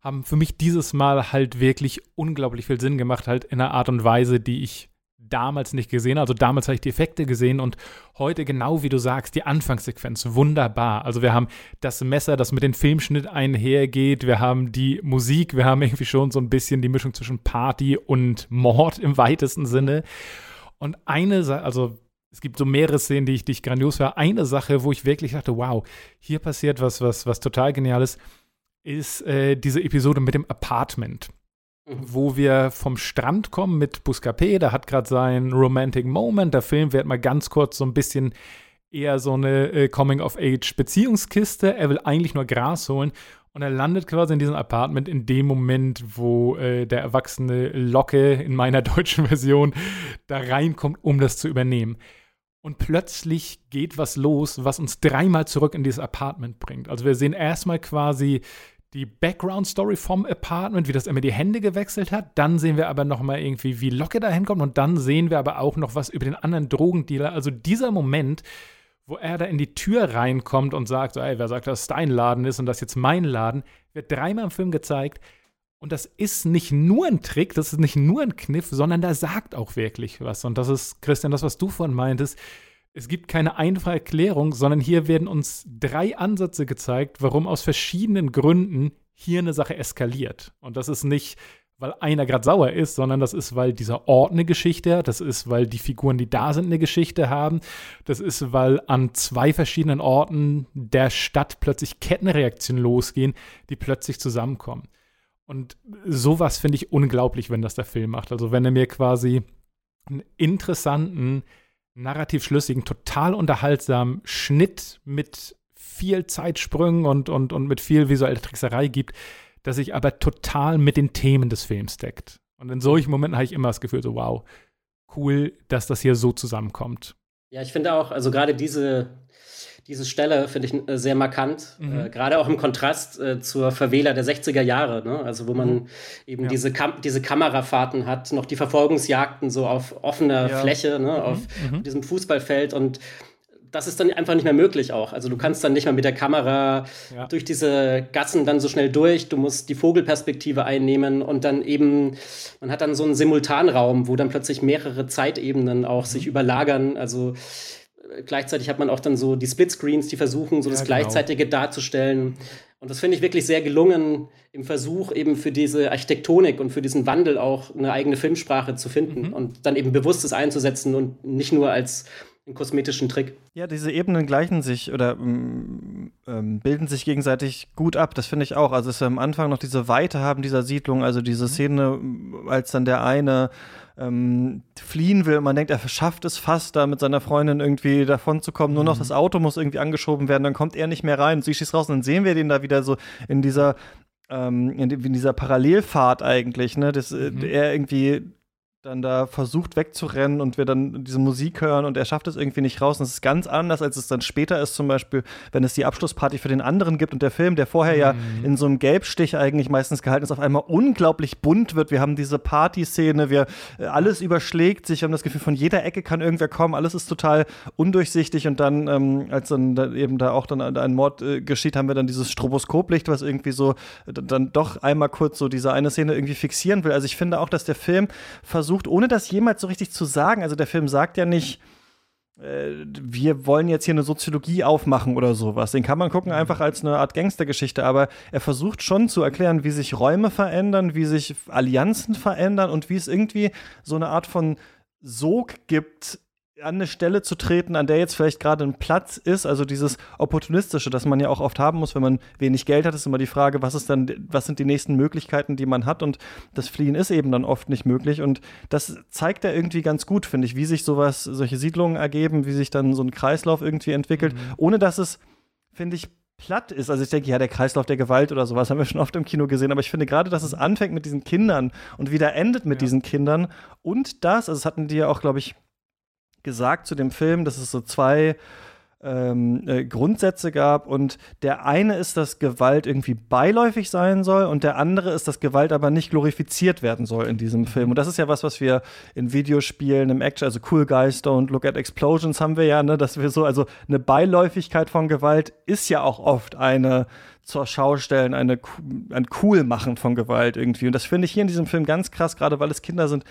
haben für mich dieses Mal halt wirklich unglaublich viel Sinn gemacht, halt in einer Art und Weise, die ich damals nicht gesehen. Also damals habe ich die Effekte gesehen und heute genau wie du sagst, die Anfangssequenz wunderbar. Also wir haben das Messer, das mit dem Filmschnitt einhergeht, wir haben die Musik, wir haben irgendwie schon so ein bisschen die Mischung zwischen Party und Mord im weitesten Sinne. Und eine also es gibt so mehrere Szenen, die ich, die ich grandios war. Eine Sache, wo ich wirklich dachte, wow, hier passiert was, was, was total geniales, ist äh, diese Episode mit dem Apartment wo wir vom Strand kommen mit Buscapé, der hat gerade seinen Romantic Moment. Der Film wird mal ganz kurz so ein bisschen eher so eine äh, Coming-of-Age-Beziehungskiste. Er will eigentlich nur Gras holen und er landet quasi in diesem Apartment in dem Moment, wo äh, der erwachsene Locke in meiner deutschen Version da reinkommt, um das zu übernehmen. Und plötzlich geht was los, was uns dreimal zurück in dieses Apartment bringt. Also wir sehen erstmal quasi die Background-Story vom Apartment, wie das immer die Hände gewechselt hat. Dann sehen wir aber noch mal irgendwie, wie Locke da hinkommt. Und dann sehen wir aber auch noch was über den anderen Drogendealer. Also dieser Moment, wo er da in die Tür reinkommt und sagt, so, ey, wer sagt, dass es dein Laden ist und das jetzt mein Laden, wird dreimal im Film gezeigt. Und das ist nicht nur ein Trick, das ist nicht nur ein Kniff, sondern da sagt auch wirklich was. Und das ist, Christian, das, was du vorhin meintest, Es gibt keine einfache Erklärung, sondern hier werden uns drei Ansätze gezeigt, warum aus verschiedenen Gründen hier eine Sache eskaliert. Und das ist nicht, weil einer gerade sauer ist, sondern das ist, weil dieser Ort eine Geschichte hat, das ist, weil die Figuren, die da sind, eine Geschichte haben, das ist, weil an zwei verschiedenen Orten der Stadt plötzlich Kettenreaktionen losgehen, die plötzlich zusammenkommen. Und sowas finde ich unglaublich, wenn das der Film macht. Also wenn er mir quasi einen interessanten, narrativ schlüssigen, total unterhaltsamen Schnitt mit viel Zeitsprüngen und, und, und mit viel visueller Trickserei gibt, das sich aber total mit den Themen des Films deckt. Und in solchen Momenten habe ich immer das Gefühl, so wow, cool, dass das hier so zusammenkommt. Ja, ich finde auch, also gerade diese, diese Stelle finde ich äh, sehr markant, mhm. äh, gerade auch im Kontrast äh, zur Verwähler der 60er Jahre, ne? also wo man mhm. eben ja. diese, Kam diese Kamerafahrten hat, noch die Verfolgungsjagden so auf offener ja. Fläche, ne? Mhm. auf mhm. diesem Fußballfeld und das ist dann einfach nicht mehr möglich auch. Also du kannst dann nicht mehr mit der Kamera ja. durch diese Gassen dann so schnell durch. Du musst die Vogelperspektive einnehmen und dann eben, man hat dann so einen Simultanraum, wo dann plötzlich mehrere Zeitebenen auch mhm. sich überlagern. Also äh, gleichzeitig hat man auch dann so die Splitscreens, die versuchen, so ja, das genau. Gleichzeitige darzustellen. Und das finde ich wirklich sehr gelungen im Versuch, eben für diese Architektonik und für diesen Wandel auch eine eigene Filmsprache zu finden mhm. und dann eben bewusstes einzusetzen und nicht nur als einen kosmetischen Trick. Ja, diese Ebenen gleichen sich oder ähm, ähm, bilden sich gegenseitig gut ab. Das finde ich auch. Also, dass wir am Anfang noch diese Weite haben dieser Siedlung, also diese mhm. Szene, als dann der eine ähm, fliehen will. Man denkt, er schafft es fast, da mit seiner Freundin irgendwie davon zu kommen. Nur noch mhm. das Auto muss irgendwie angeschoben werden, dann kommt er nicht mehr rein. Sie schießt raus und dann sehen wir den da wieder so in dieser ähm, in, dieser Parallelfahrt eigentlich, ne? Das, äh, mhm. er irgendwie dann da versucht wegzurennen und wir dann diese Musik hören und er schafft es irgendwie nicht raus. Und es ist ganz anders, als es dann später ist, zum Beispiel, wenn es die Abschlussparty für den anderen gibt und der Film, der vorher mhm. ja in so einem Gelbstich eigentlich meistens gehalten ist, auf einmal unglaublich bunt wird. Wir haben diese Partyszene, wir äh, alles überschlägt sich, wir haben das Gefühl, von jeder Ecke kann irgendwer kommen, alles ist total undurchsichtig und dann, ähm, als dann da eben da auch dann ein Mord äh, geschieht, haben wir dann dieses Stroboskoplicht, was irgendwie so äh, dann doch einmal kurz so diese eine Szene irgendwie fixieren will. Also ich finde auch, dass der Film versucht, versucht, ohne das jemals so richtig zu sagen. Also der Film sagt ja nicht, äh, wir wollen jetzt hier eine Soziologie aufmachen oder sowas. Den kann man gucken einfach als eine Art Gangstergeschichte, aber er versucht schon zu erklären, wie sich Räume verändern, wie sich Allianzen verändern und wie es irgendwie so eine Art von Sog gibt an eine Stelle zu treten, an der jetzt vielleicht gerade ein Platz ist, also dieses opportunistische, das man ja auch oft haben muss, wenn man wenig Geld hat, ist immer die Frage, was ist dann, was sind die nächsten Möglichkeiten, die man hat und das Fliehen ist eben dann oft nicht möglich und das zeigt er irgendwie ganz gut, finde ich, wie sich sowas, solche Siedlungen ergeben, wie sich dann so ein Kreislauf irgendwie entwickelt, mhm. ohne dass es, finde ich, platt ist. Also ich denke, ja, der Kreislauf der Gewalt oder sowas haben wir schon oft im Kino gesehen, aber ich finde gerade, dass es anfängt mit diesen Kindern und wieder endet mit ja. diesen Kindern und das, also das hatten die ja auch, glaube ich, gesagt zu dem Film, dass es so zwei ähm, äh, Grundsätze gab und der eine ist, dass Gewalt irgendwie beiläufig sein soll und der andere ist, dass Gewalt aber nicht glorifiziert werden soll in diesem Film. Und das ist ja was, was wir in Videospielen, im Action, also Cool Guys Don't Look at Explosions haben wir ja, ne, dass wir so, also eine Beiläufigkeit von Gewalt ist ja auch oft eine zur Schau stellen, eine, ein Coolmachen von Gewalt irgendwie. Und das finde ich hier in diesem Film ganz krass, gerade weil es Kinder sind,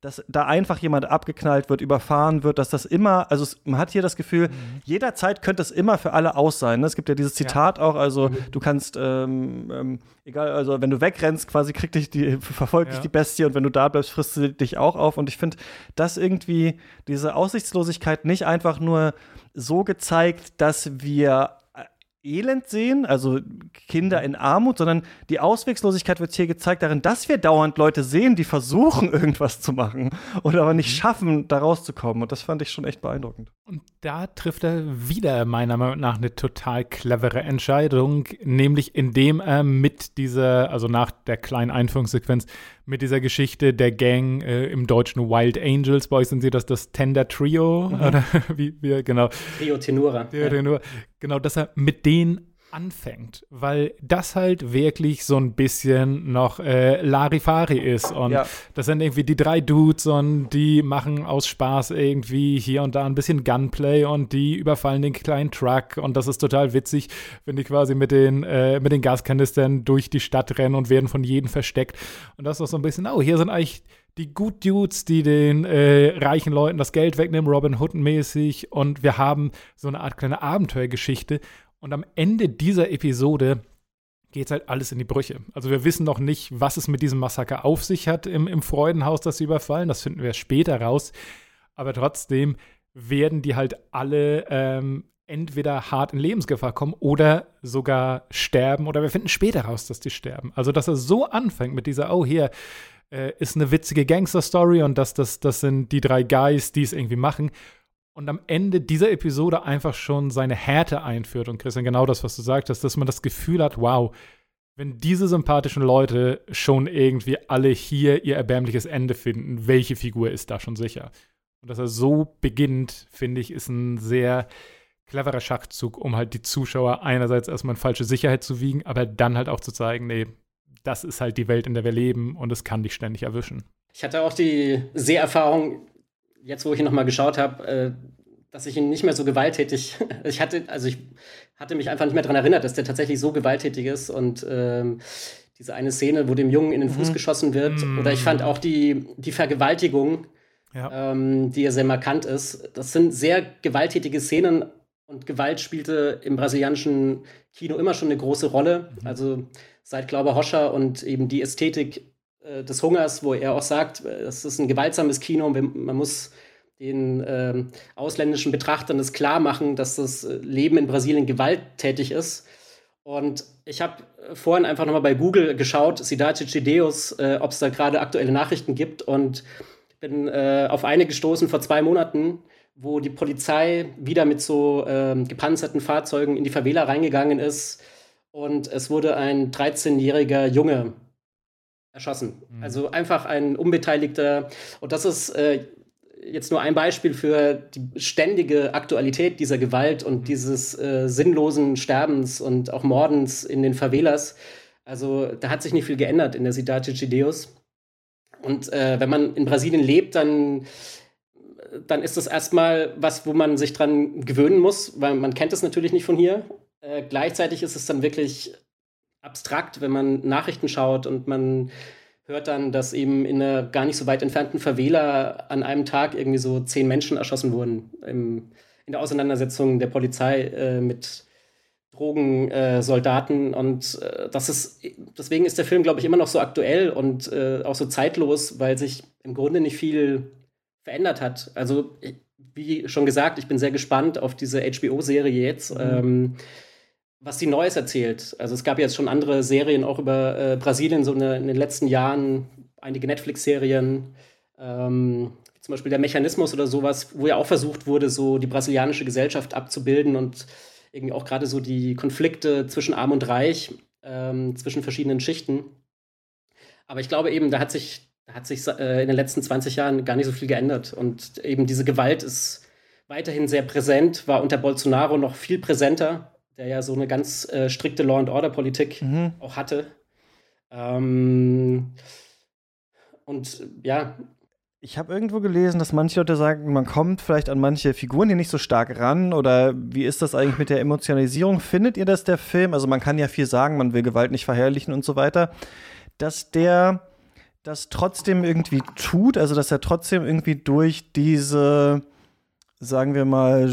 dass da einfach jemand abgeknallt wird, überfahren wird, dass das immer, also es, man hat hier das Gefühl, mhm. jederzeit könnte es immer für alle aus sein. Ne? Es gibt ja dieses Zitat ja. auch, also mhm. du kannst, ähm, ähm, egal, also wenn du wegrennst, quasi kriegt dich die, verfolgt ja. dich die Bestie und wenn du da bleibst, frisst sie dich auch auf. Und ich finde, dass irgendwie diese Aussichtslosigkeit nicht einfach nur so gezeigt, dass wir Elend sehen, also Kinder in Armut, sondern die Auswegslosigkeit wird hier gezeigt darin, dass wir dauernd Leute sehen, die versuchen, irgendwas zu machen oder aber nicht mhm. schaffen, da rauszukommen. Und das fand ich schon echt beeindruckend. Und da trifft er wieder meiner Meinung nach eine total clevere Entscheidung, nämlich indem er mit dieser, also nach der kleinen Einführungssequenz, mit dieser Geschichte der Gang äh, im Deutschen Wild Angels, bei euch sind sie das das Tender Trio, mhm. oder wie wir, genau. Trio Tenura. Trio Tenura. Genau, dass er mit denen anfängt, weil das halt wirklich so ein bisschen noch äh, Larifari ist und ja. das sind irgendwie die drei Dudes und die machen aus Spaß irgendwie hier und da ein bisschen Gunplay und die überfallen den kleinen Truck und das ist total witzig, wenn die quasi mit den, äh, mit den Gaskanistern durch die Stadt rennen und werden von jedem versteckt und das ist so ein bisschen, oh, hier sind eigentlich die Good Dudes, die den äh, reichen Leuten das Geld wegnehmen, Robin Hood mäßig. Und wir haben so eine Art kleine Abenteuergeschichte. Und am Ende dieser Episode geht halt alles in die Brüche. Also wir wissen noch nicht, was es mit diesem Massaker auf sich hat im, im Freudenhaus, das sie überfallen. Das finden wir später raus. Aber trotzdem werden die halt alle ähm, entweder hart in Lebensgefahr kommen oder sogar sterben. Oder wir finden später raus, dass die sterben. Also dass er so anfängt mit dieser, oh hier, äh, ist eine witzige Gangster-Story und das, das, das sind die drei Guys, die es irgendwie machen. Und am Ende dieser Episode einfach schon seine Härte einführt. Und Christian, genau das, was du sagtest, dass man das Gefühl hat, wow, wenn diese sympathischen Leute schon irgendwie alle hier ihr erbärmliches Ende finden, welche Figur ist da schon sicher? Und dass er so beginnt, finde ich, ist ein sehr cleverer Schachzug, um halt die Zuschauer einerseits erstmal in falsche Sicherheit zu wiegen, aber dann halt auch zu zeigen, nee, das ist halt die Welt, in der wir leben und es kann dich ständig erwischen. Ich hatte auch die Seherfahrung, jetzt wo ich ihn nochmal geschaut habe, äh, dass ich ihn nicht mehr so gewalttätig, ich hatte, also ich hatte mich einfach nicht mehr daran erinnert, dass der tatsächlich so gewalttätig ist und ähm, diese eine Szene, wo dem Jungen in den Fuß mhm. geschossen wird, mhm. oder ich fand auch die, die Vergewaltigung, ja. ähm, die ja sehr markant ist. Das sind sehr gewalttätige Szenen und Gewalt spielte im brasilianischen Kino immer schon eine große Rolle. Mhm. Also seit Glaube Hoscher und eben die Ästhetik äh, des Hungers, wo er auch sagt, äh, es ist ein gewaltsames Kino, man muss den äh, ausländischen Betrachtern das klar machen, dass das äh, Leben in Brasilien gewalttätig ist. Und ich habe vorhin einfach nochmal bei Google geschaut, Cidade Chideus, äh, ob es da gerade aktuelle Nachrichten gibt und bin äh, auf eine gestoßen vor zwei Monaten, wo die Polizei wieder mit so ähm, gepanzerten Fahrzeugen in die Favela reingegangen ist und es wurde ein 13-jähriger Junge erschossen. Mhm. Also einfach ein Unbeteiligter. Und das ist äh, jetzt nur ein Beispiel für die ständige Aktualität dieser Gewalt und mhm. dieses äh, sinnlosen Sterbens und auch Mordens in den Favelas. Also da hat sich nicht viel geändert in der Cidade Chideus. Und äh, wenn man in Brasilien lebt, dann dann ist das erstmal was, wo man sich dran gewöhnen muss, weil man kennt es natürlich nicht von hier. Äh, gleichzeitig ist es dann wirklich abstrakt, wenn man Nachrichten schaut und man hört dann, dass eben in einer gar nicht so weit entfernten Favela an einem Tag irgendwie so zehn Menschen erschossen wurden im, in der Auseinandersetzung der Polizei äh, mit Drogensoldaten. Äh, und äh, das ist, deswegen ist der Film, glaube ich, immer noch so aktuell und äh, auch so zeitlos, weil sich im Grunde nicht viel verändert hat. Also, wie schon gesagt, ich bin sehr gespannt auf diese HBO-Serie jetzt. Mhm. Ähm, was sie Neues erzählt. Also es gab jetzt schon andere Serien auch über äh, Brasilien so eine, in den letzten Jahren, einige Netflix-Serien, ähm, zum Beispiel der Mechanismus oder sowas, wo ja auch versucht wurde, so die brasilianische Gesellschaft abzubilden und irgendwie auch gerade so die Konflikte zwischen Arm und Reich, ähm, zwischen verschiedenen Schichten. Aber ich glaube eben, da hat sich da hat sich äh, in den letzten 20 Jahren gar nicht so viel geändert. Und eben diese Gewalt ist weiterhin sehr präsent, war unter Bolsonaro noch viel präsenter, der ja so eine ganz äh, strikte Law and Order Politik mhm. auch hatte. Ähm, und ja. Ich habe irgendwo gelesen, dass manche Leute sagen, man kommt vielleicht an manche Figuren hier nicht so stark ran. Oder wie ist das eigentlich mit der Emotionalisierung? Findet ihr das der Film? Also man kann ja viel sagen, man will Gewalt nicht verherrlichen und so weiter. Dass der das trotzdem irgendwie tut, also dass er trotzdem irgendwie durch diese, sagen wir mal,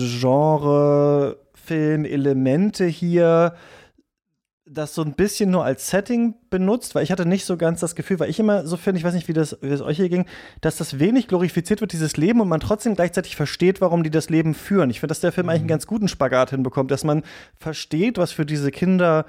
Genre-Film-Elemente hier das so ein bisschen nur als Setting benutzt, weil ich hatte nicht so ganz das Gefühl, weil ich immer so finde, ich weiß nicht, wie das, wie das euch hier ging, dass das wenig glorifiziert wird, dieses Leben, und man trotzdem gleichzeitig versteht, warum die das Leben führen. Ich finde, dass der Film mhm. eigentlich einen ganz guten Spagat hinbekommt, dass man versteht, was für diese Kinder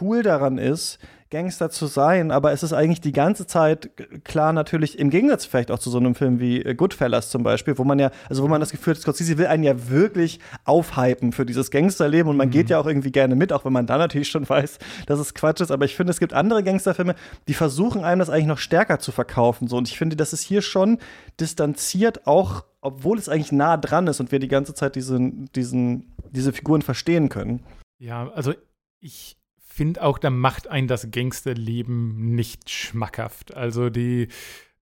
cool daran ist, Gangster zu sein, aber es ist eigentlich die ganze Zeit klar natürlich im Gegensatz vielleicht auch zu so einem Film wie äh, Goodfellas zum Beispiel, wo man ja, also wo man das Gefühl hat, Scorsese will einen ja wirklich aufhypen für dieses Gangsterleben und man mhm. geht ja auch irgendwie gerne mit, auch wenn man dann natürlich schon weiß, dass es Quatsch ist, aber ich finde, es gibt andere Gangsterfilme, die versuchen einem das eigentlich noch stärker zu verkaufen so und ich finde, das ist hier schon distanziert auch obwohl es eigentlich nah dran ist und wir die ganze Zeit diesen, diesen, diese Figuren verstehen können. Ja, also ich finde auch, da macht ein das Gangsterleben nicht schmackhaft. Also die,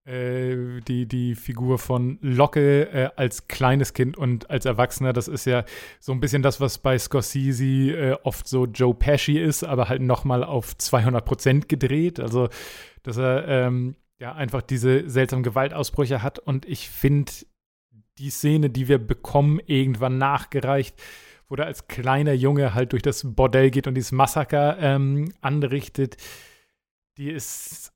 äh, die, die Figur von Locke äh, als kleines Kind und als Erwachsener, das ist ja so ein bisschen das, was bei Scorsese äh, oft so Joe Pesci ist, aber halt nochmal auf 200 Prozent gedreht. Also, dass er ähm, ja einfach diese seltsamen Gewaltausbrüche hat und ich finde die Szene, die wir bekommen, irgendwann nachgereicht, wo er als kleiner Junge halt durch das Bordell geht und dieses Massaker ähm, anrichtet, die ist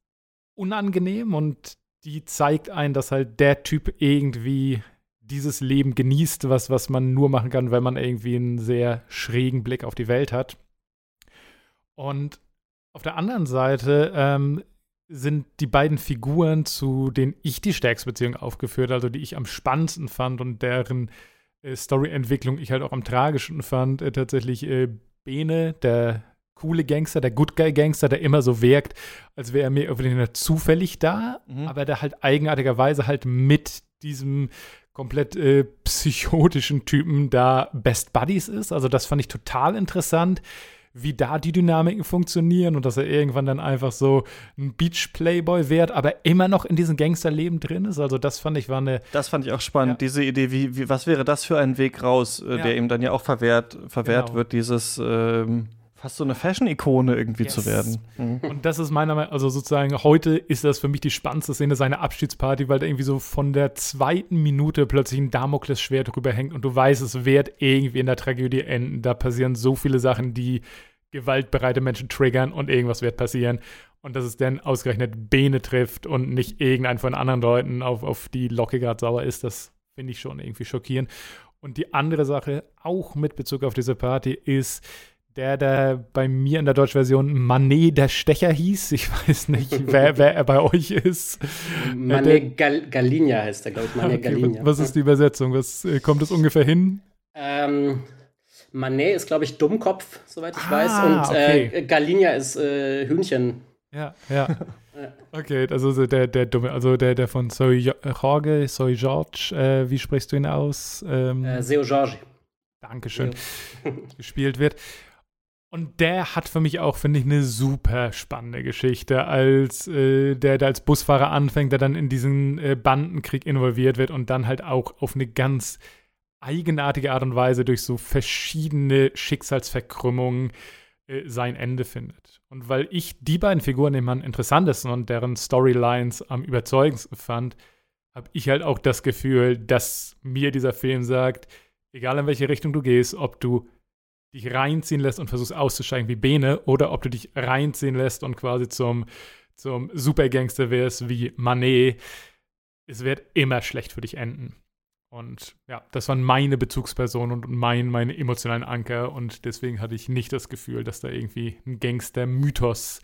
unangenehm und die zeigt ein, dass halt der Typ irgendwie dieses Leben genießt, was, was man nur machen kann, wenn man irgendwie einen sehr schrägen Blick auf die Welt hat. Und auf der anderen Seite ähm, sind die beiden Figuren, zu denen ich die stärkste Beziehung aufgeführt, also die ich am spannendsten fand und deren Storyentwicklung ich halt auch am tragischsten fand, äh, tatsächlich äh, Bene, der coole Gangster, der Good Guy Gangster, der immer so wirkt, als wäre er mir irgendwie zufällig da, mhm. aber der halt eigenartigerweise halt mit diesem komplett äh, psychotischen Typen da Best Buddies ist. Also das fand ich total interessant wie da die Dynamiken funktionieren und dass er irgendwann dann einfach so ein Beach-Playboy wird, aber immer noch in diesem Gangsterleben drin ist. Also das fand ich war eine. Das fand ich auch spannend, ja. diese Idee, wie, wie, was wäre das für ein Weg raus, äh, ja. der ihm dann ja auch verwehrt, verwehrt genau. wird, dieses ähm, fast so eine Fashion-Ikone irgendwie yes. zu werden. Mhm. Und das ist meiner Meinung also sozusagen, heute ist das für mich die spannendste Szene, seine Abschiedsparty, weil da irgendwie so von der zweiten Minute plötzlich ein Damoklesschwert drüber hängt und du weißt, es wird irgendwie in der Tragödie enden. Da passieren so viele Sachen, die gewaltbereite Menschen triggern und irgendwas wird passieren. Und dass es dann ausgerechnet Bene trifft und nicht irgendeinen von anderen Leuten, auf, auf die Locke gerade sauer ist, das finde ich schon irgendwie schockierend. Und die andere Sache, auch mit Bezug auf diese Party, ist, der, der bei mir in der deutschen Version Manet der Stecher hieß. Ich weiß nicht, wer, wer er bei euch ist. Manet Gal Galinia heißt er, glaube ich. Manet okay, Galinia. Was ist die Übersetzung? Was äh, kommt es ungefähr hin? Ähm, Manet ist, glaube ich, Dummkopf, soweit ich ah, weiß. Und okay. äh, Galinia ist äh, Hühnchen. Ja, ja. Okay, also der, der dumme, also der, der von Soy Jorge, Soy George, äh, wie sprichst du ihn aus? Ähm, äh, Seo George. Dankeschön. gespielt wird. Und der hat für mich auch, finde ich, eine super spannende Geschichte, als äh, der, der als Busfahrer anfängt, der dann in diesen äh, Bandenkrieg involviert wird und dann halt auch auf eine ganz eigenartige Art und Weise durch so verschiedene Schicksalsverkrümmungen äh, sein Ende findet. Und weil ich die beiden Figuren immer am interessantesten und deren Storylines am überzeugendsten fand, habe ich halt auch das Gefühl, dass mir dieser Film sagt, egal in welche Richtung du gehst, ob du dich reinziehen lässt und versuchst auszusteigen wie Bene oder ob du dich reinziehen lässt und quasi zum, zum Supergangster wirst wie Manet, es wird immer schlecht für dich enden. Und ja, das waren meine Bezugspersonen und mein, meine emotionalen Anker. Und deswegen hatte ich nicht das Gefühl, dass da irgendwie ein Gangster-Mythos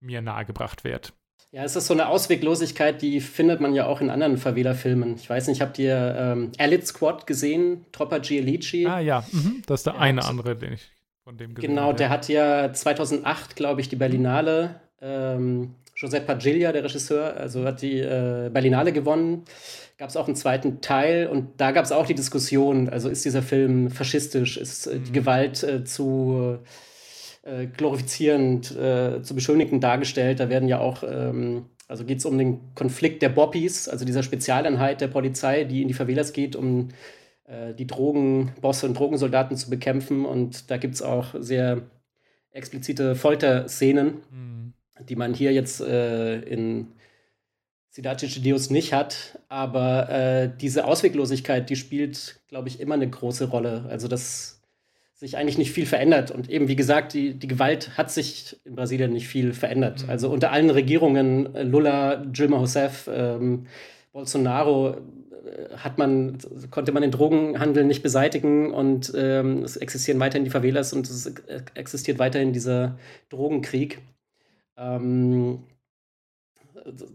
mir nahegebracht wird. Ja, es ist so eine Ausweglosigkeit, die findet man ja auch in anderen Favela-Filmen. Ich weiß nicht, habt ihr ähm, Elite Squad gesehen? Tropper Gielici? Ah ja, mhm. das ist der, der eine andere, den ich von dem gesehen Genau, habe. der hat ja 2008, glaube ich, die Berlinale, ähm, Giuseppe Pagiglia, der Regisseur, also hat die äh, Berlinale gewonnen gab es auch einen zweiten Teil und da gab es auch die Diskussion, also ist dieser Film faschistisch, ist äh, die mhm. Gewalt äh, zu äh, glorifizierend, äh, zu beschönigend dargestellt. Da werden ja auch, ähm, also geht es um den Konflikt der Boppies, also dieser Spezialeinheit der Polizei, die in die Favelas geht, um äh, die Drogenbosse und Drogensoldaten zu bekämpfen. Und da gibt es auch sehr explizite Folterszenen, mhm. Die man hier jetzt äh, in Siddhartha Deus nicht hat, aber äh, diese Ausweglosigkeit, die spielt, glaube ich, immer eine große Rolle. Also, dass sich eigentlich nicht viel verändert. Und eben, wie gesagt, die, die Gewalt hat sich in Brasilien nicht viel verändert. Mhm. Also unter allen Regierungen, äh, Lula, Dilma Rousseff, ähm, Bolsonaro, äh, hat man, konnte man den Drogenhandel nicht beseitigen und ähm, es existieren weiterhin die Favelas und es existiert weiterhin dieser Drogenkrieg. Ähm,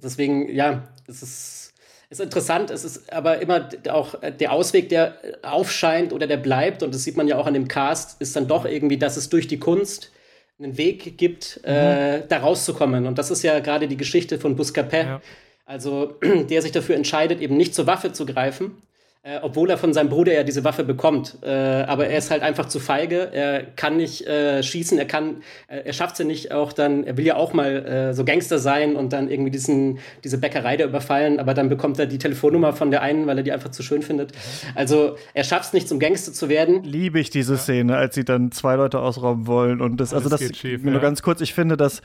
deswegen, ja, es ist, ist interessant, es ist aber immer auch der Ausweg, der aufscheint oder der bleibt, und das sieht man ja auch an dem Cast, ist dann doch irgendwie, dass es durch die Kunst einen Weg gibt, mhm. äh, da rauszukommen. Und das ist ja gerade die Geschichte von Buscapé, ja. also der sich dafür entscheidet, eben nicht zur Waffe zu greifen, äh, obwohl er von seinem Bruder ja diese Waffe bekommt. Äh, aber er ist halt einfach zu feige. Er kann nicht äh, schießen. Er kann, äh, er schafft es ja nicht auch dann. Er will ja auch mal äh, so Gangster sein und dann irgendwie diesen diese Bäckerei da überfallen. Aber dann bekommt er die Telefonnummer von der einen, weil er die einfach zu schön findet. Also er schafft es nicht, zum Gangster zu werden. Liebe ich diese ja. Szene, als sie dann zwei Leute ausrauben wollen und das. Also das schief, nur ja. ganz kurz. Ich finde, dass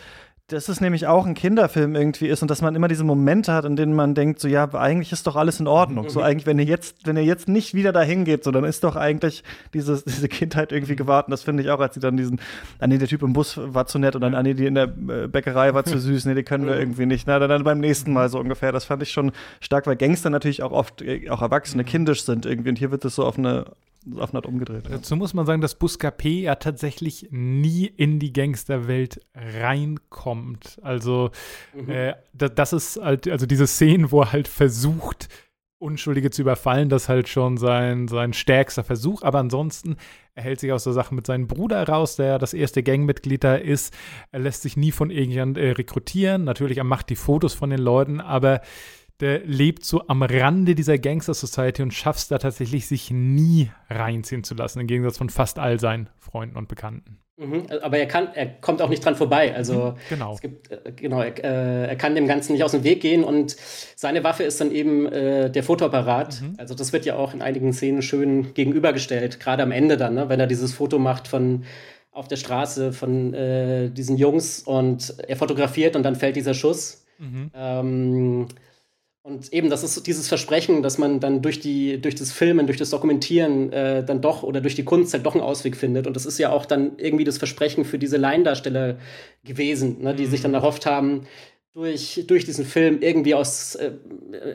dass es nämlich auch ein Kinderfilm irgendwie ist und dass man immer diese Momente hat, in denen man denkt, so ja, eigentlich ist doch alles in Ordnung. So mhm. eigentlich, wenn ihr jetzt, wenn ihr jetzt nicht wieder dahin geht, so dann ist doch eigentlich dieses, diese Kindheit irgendwie gewahrt. Und das finde ich auch, als sie dann diesen, ah nee, der Typ im Bus war zu nett und dann, ah nee, die in der äh, Bäckerei war zu süß, nee, die können wir irgendwie nicht. Na, dann, dann beim nächsten Mal so ungefähr. Das fand ich schon stark, weil Gangster natürlich auch oft äh, auch Erwachsene mhm. kindisch sind irgendwie. Und hier wird es so auf eine auf eine umgedreht. Ja. Dazu muss man sagen, dass Buscapé ja tatsächlich nie in die Gangsterwelt reinkommt. Also mhm. äh, das ist halt, also diese Szenen, wo er halt versucht, Unschuldige zu überfallen, das ist halt schon sein, sein stärkster Versuch. Aber ansonsten er hält sich aus der Sache mit seinem Bruder raus, der das erste Gangmitglied da ist. Er lässt sich nie von irgendjemandem äh, rekrutieren. Natürlich, er macht die Fotos von den Leuten, aber der lebt so am Rande dieser Gangster Society und schafft es da tatsächlich, sich nie reinziehen zu lassen, im Gegensatz von fast all seinen Freunden und Bekannten. Mhm, aber er kann, er kommt auch nicht dran vorbei. Also mhm, genau, es gibt, äh, genau, er, äh, er, kann dem Ganzen nicht aus dem Weg gehen und seine Waffe ist dann eben äh, der Fotoapparat. Mhm. Also das wird ja auch in einigen Szenen schön gegenübergestellt, gerade am Ende dann, ne, wenn er dieses Foto macht von auf der Straße von äh, diesen Jungs und er fotografiert und dann fällt dieser Schuss. Mhm. Ähm, und eben, das ist dieses Versprechen, dass man dann durch, die, durch das Filmen, durch das Dokumentieren äh, dann doch oder durch die Kunst halt doch einen Ausweg findet. Und das ist ja auch dann irgendwie das Versprechen für diese Laiendarsteller gewesen, ne, die mhm. sich dann erhofft haben, durch, durch diesen Film irgendwie aus äh,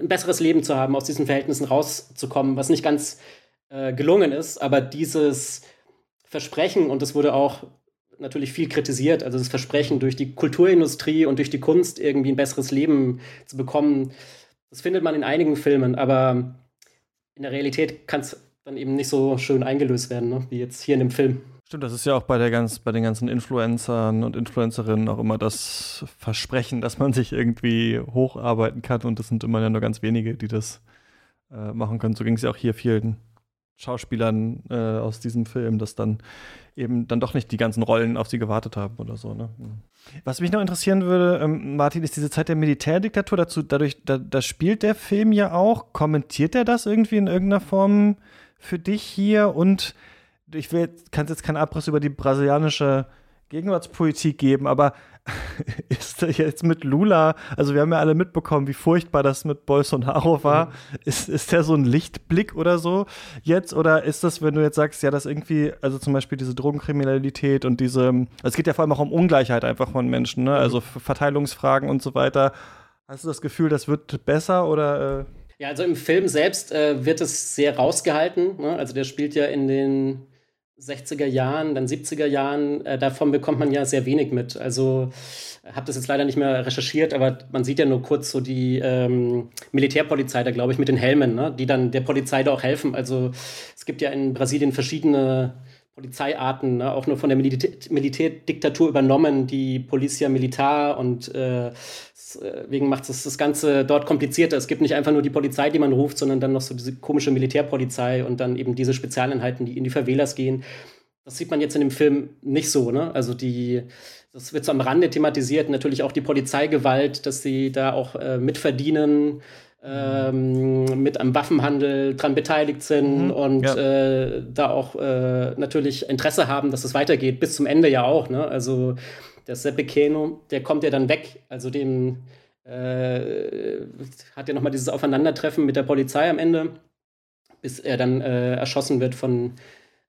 ein besseres Leben zu haben, aus diesen Verhältnissen rauszukommen, was nicht ganz äh, gelungen ist. Aber dieses Versprechen, und das wurde auch natürlich viel kritisiert, also das Versprechen durch die Kulturindustrie und durch die Kunst irgendwie ein besseres Leben zu bekommen, das findet man in einigen Filmen, aber in der Realität kann es dann eben nicht so schön eingelöst werden, ne? wie jetzt hier in dem Film. Stimmt, das ist ja auch bei, der ganz, bei den ganzen Influencern und Influencerinnen auch immer das Versprechen, dass man sich irgendwie hocharbeiten kann und das sind immer ja nur ganz wenige, die das äh, machen können. So ging es ja auch hier vielen Schauspielern äh, aus diesem Film, dass dann eben dann doch nicht die ganzen Rollen auf sie gewartet haben oder so. Ne? Was mich noch interessieren würde, ähm, Martin, ist diese Zeit der Militärdiktatur dazu, dadurch, da, da spielt der Film ja auch. Kommentiert er das irgendwie in irgendeiner Form für dich hier? Und ich kann jetzt keinen Abriss über die brasilianische Gegenwartspolitik geben, aber ist jetzt mit Lula, also wir haben ja alle mitbekommen, wie furchtbar das mit Bolsonaro war. Mhm. Ist, ist der so ein Lichtblick oder so jetzt? Oder ist das, wenn du jetzt sagst, ja, das irgendwie, also zum Beispiel diese Drogenkriminalität und diese, also es geht ja vor allem auch um Ungleichheit einfach von Menschen, ne? Also mhm. Verteilungsfragen und so weiter. Hast du das Gefühl, das wird besser oder? Äh? Ja, also im Film selbst äh, wird es sehr rausgehalten. Ne? Also der spielt ja in den 60er Jahren, dann 70er Jahren, äh, davon bekommt man ja sehr wenig mit. Also habe das jetzt leider nicht mehr recherchiert, aber man sieht ja nur kurz so die ähm, Militärpolizei da, glaube ich, mit den Helmen, ne? die dann der Polizei da auch helfen. Also es gibt ja in Brasilien verschiedene Polizeiarten, ne? auch nur von der Militär Militärdiktatur übernommen, die Policia Militar und äh, deswegen macht es das Ganze dort komplizierter. Es gibt nicht einfach nur die Polizei, die man ruft, sondern dann noch so diese komische Militärpolizei und dann eben diese Spezialeinheiten, die in die Favelas gehen. Das sieht man jetzt in dem Film nicht so, ne? Also die, das wird so am Rande thematisiert, natürlich auch die Polizeigewalt, dass sie da auch äh, mitverdienen, ähm, mit am Waffenhandel dran beteiligt sind mhm, und ja. äh, da auch äh, natürlich Interesse haben, dass es weitergeht, bis zum Ende ja auch, ne? Also der Seppe Keno, der kommt ja dann weg. Also dem äh, hat ja nochmal dieses Aufeinandertreffen mit der Polizei am Ende, bis er dann äh, erschossen wird von,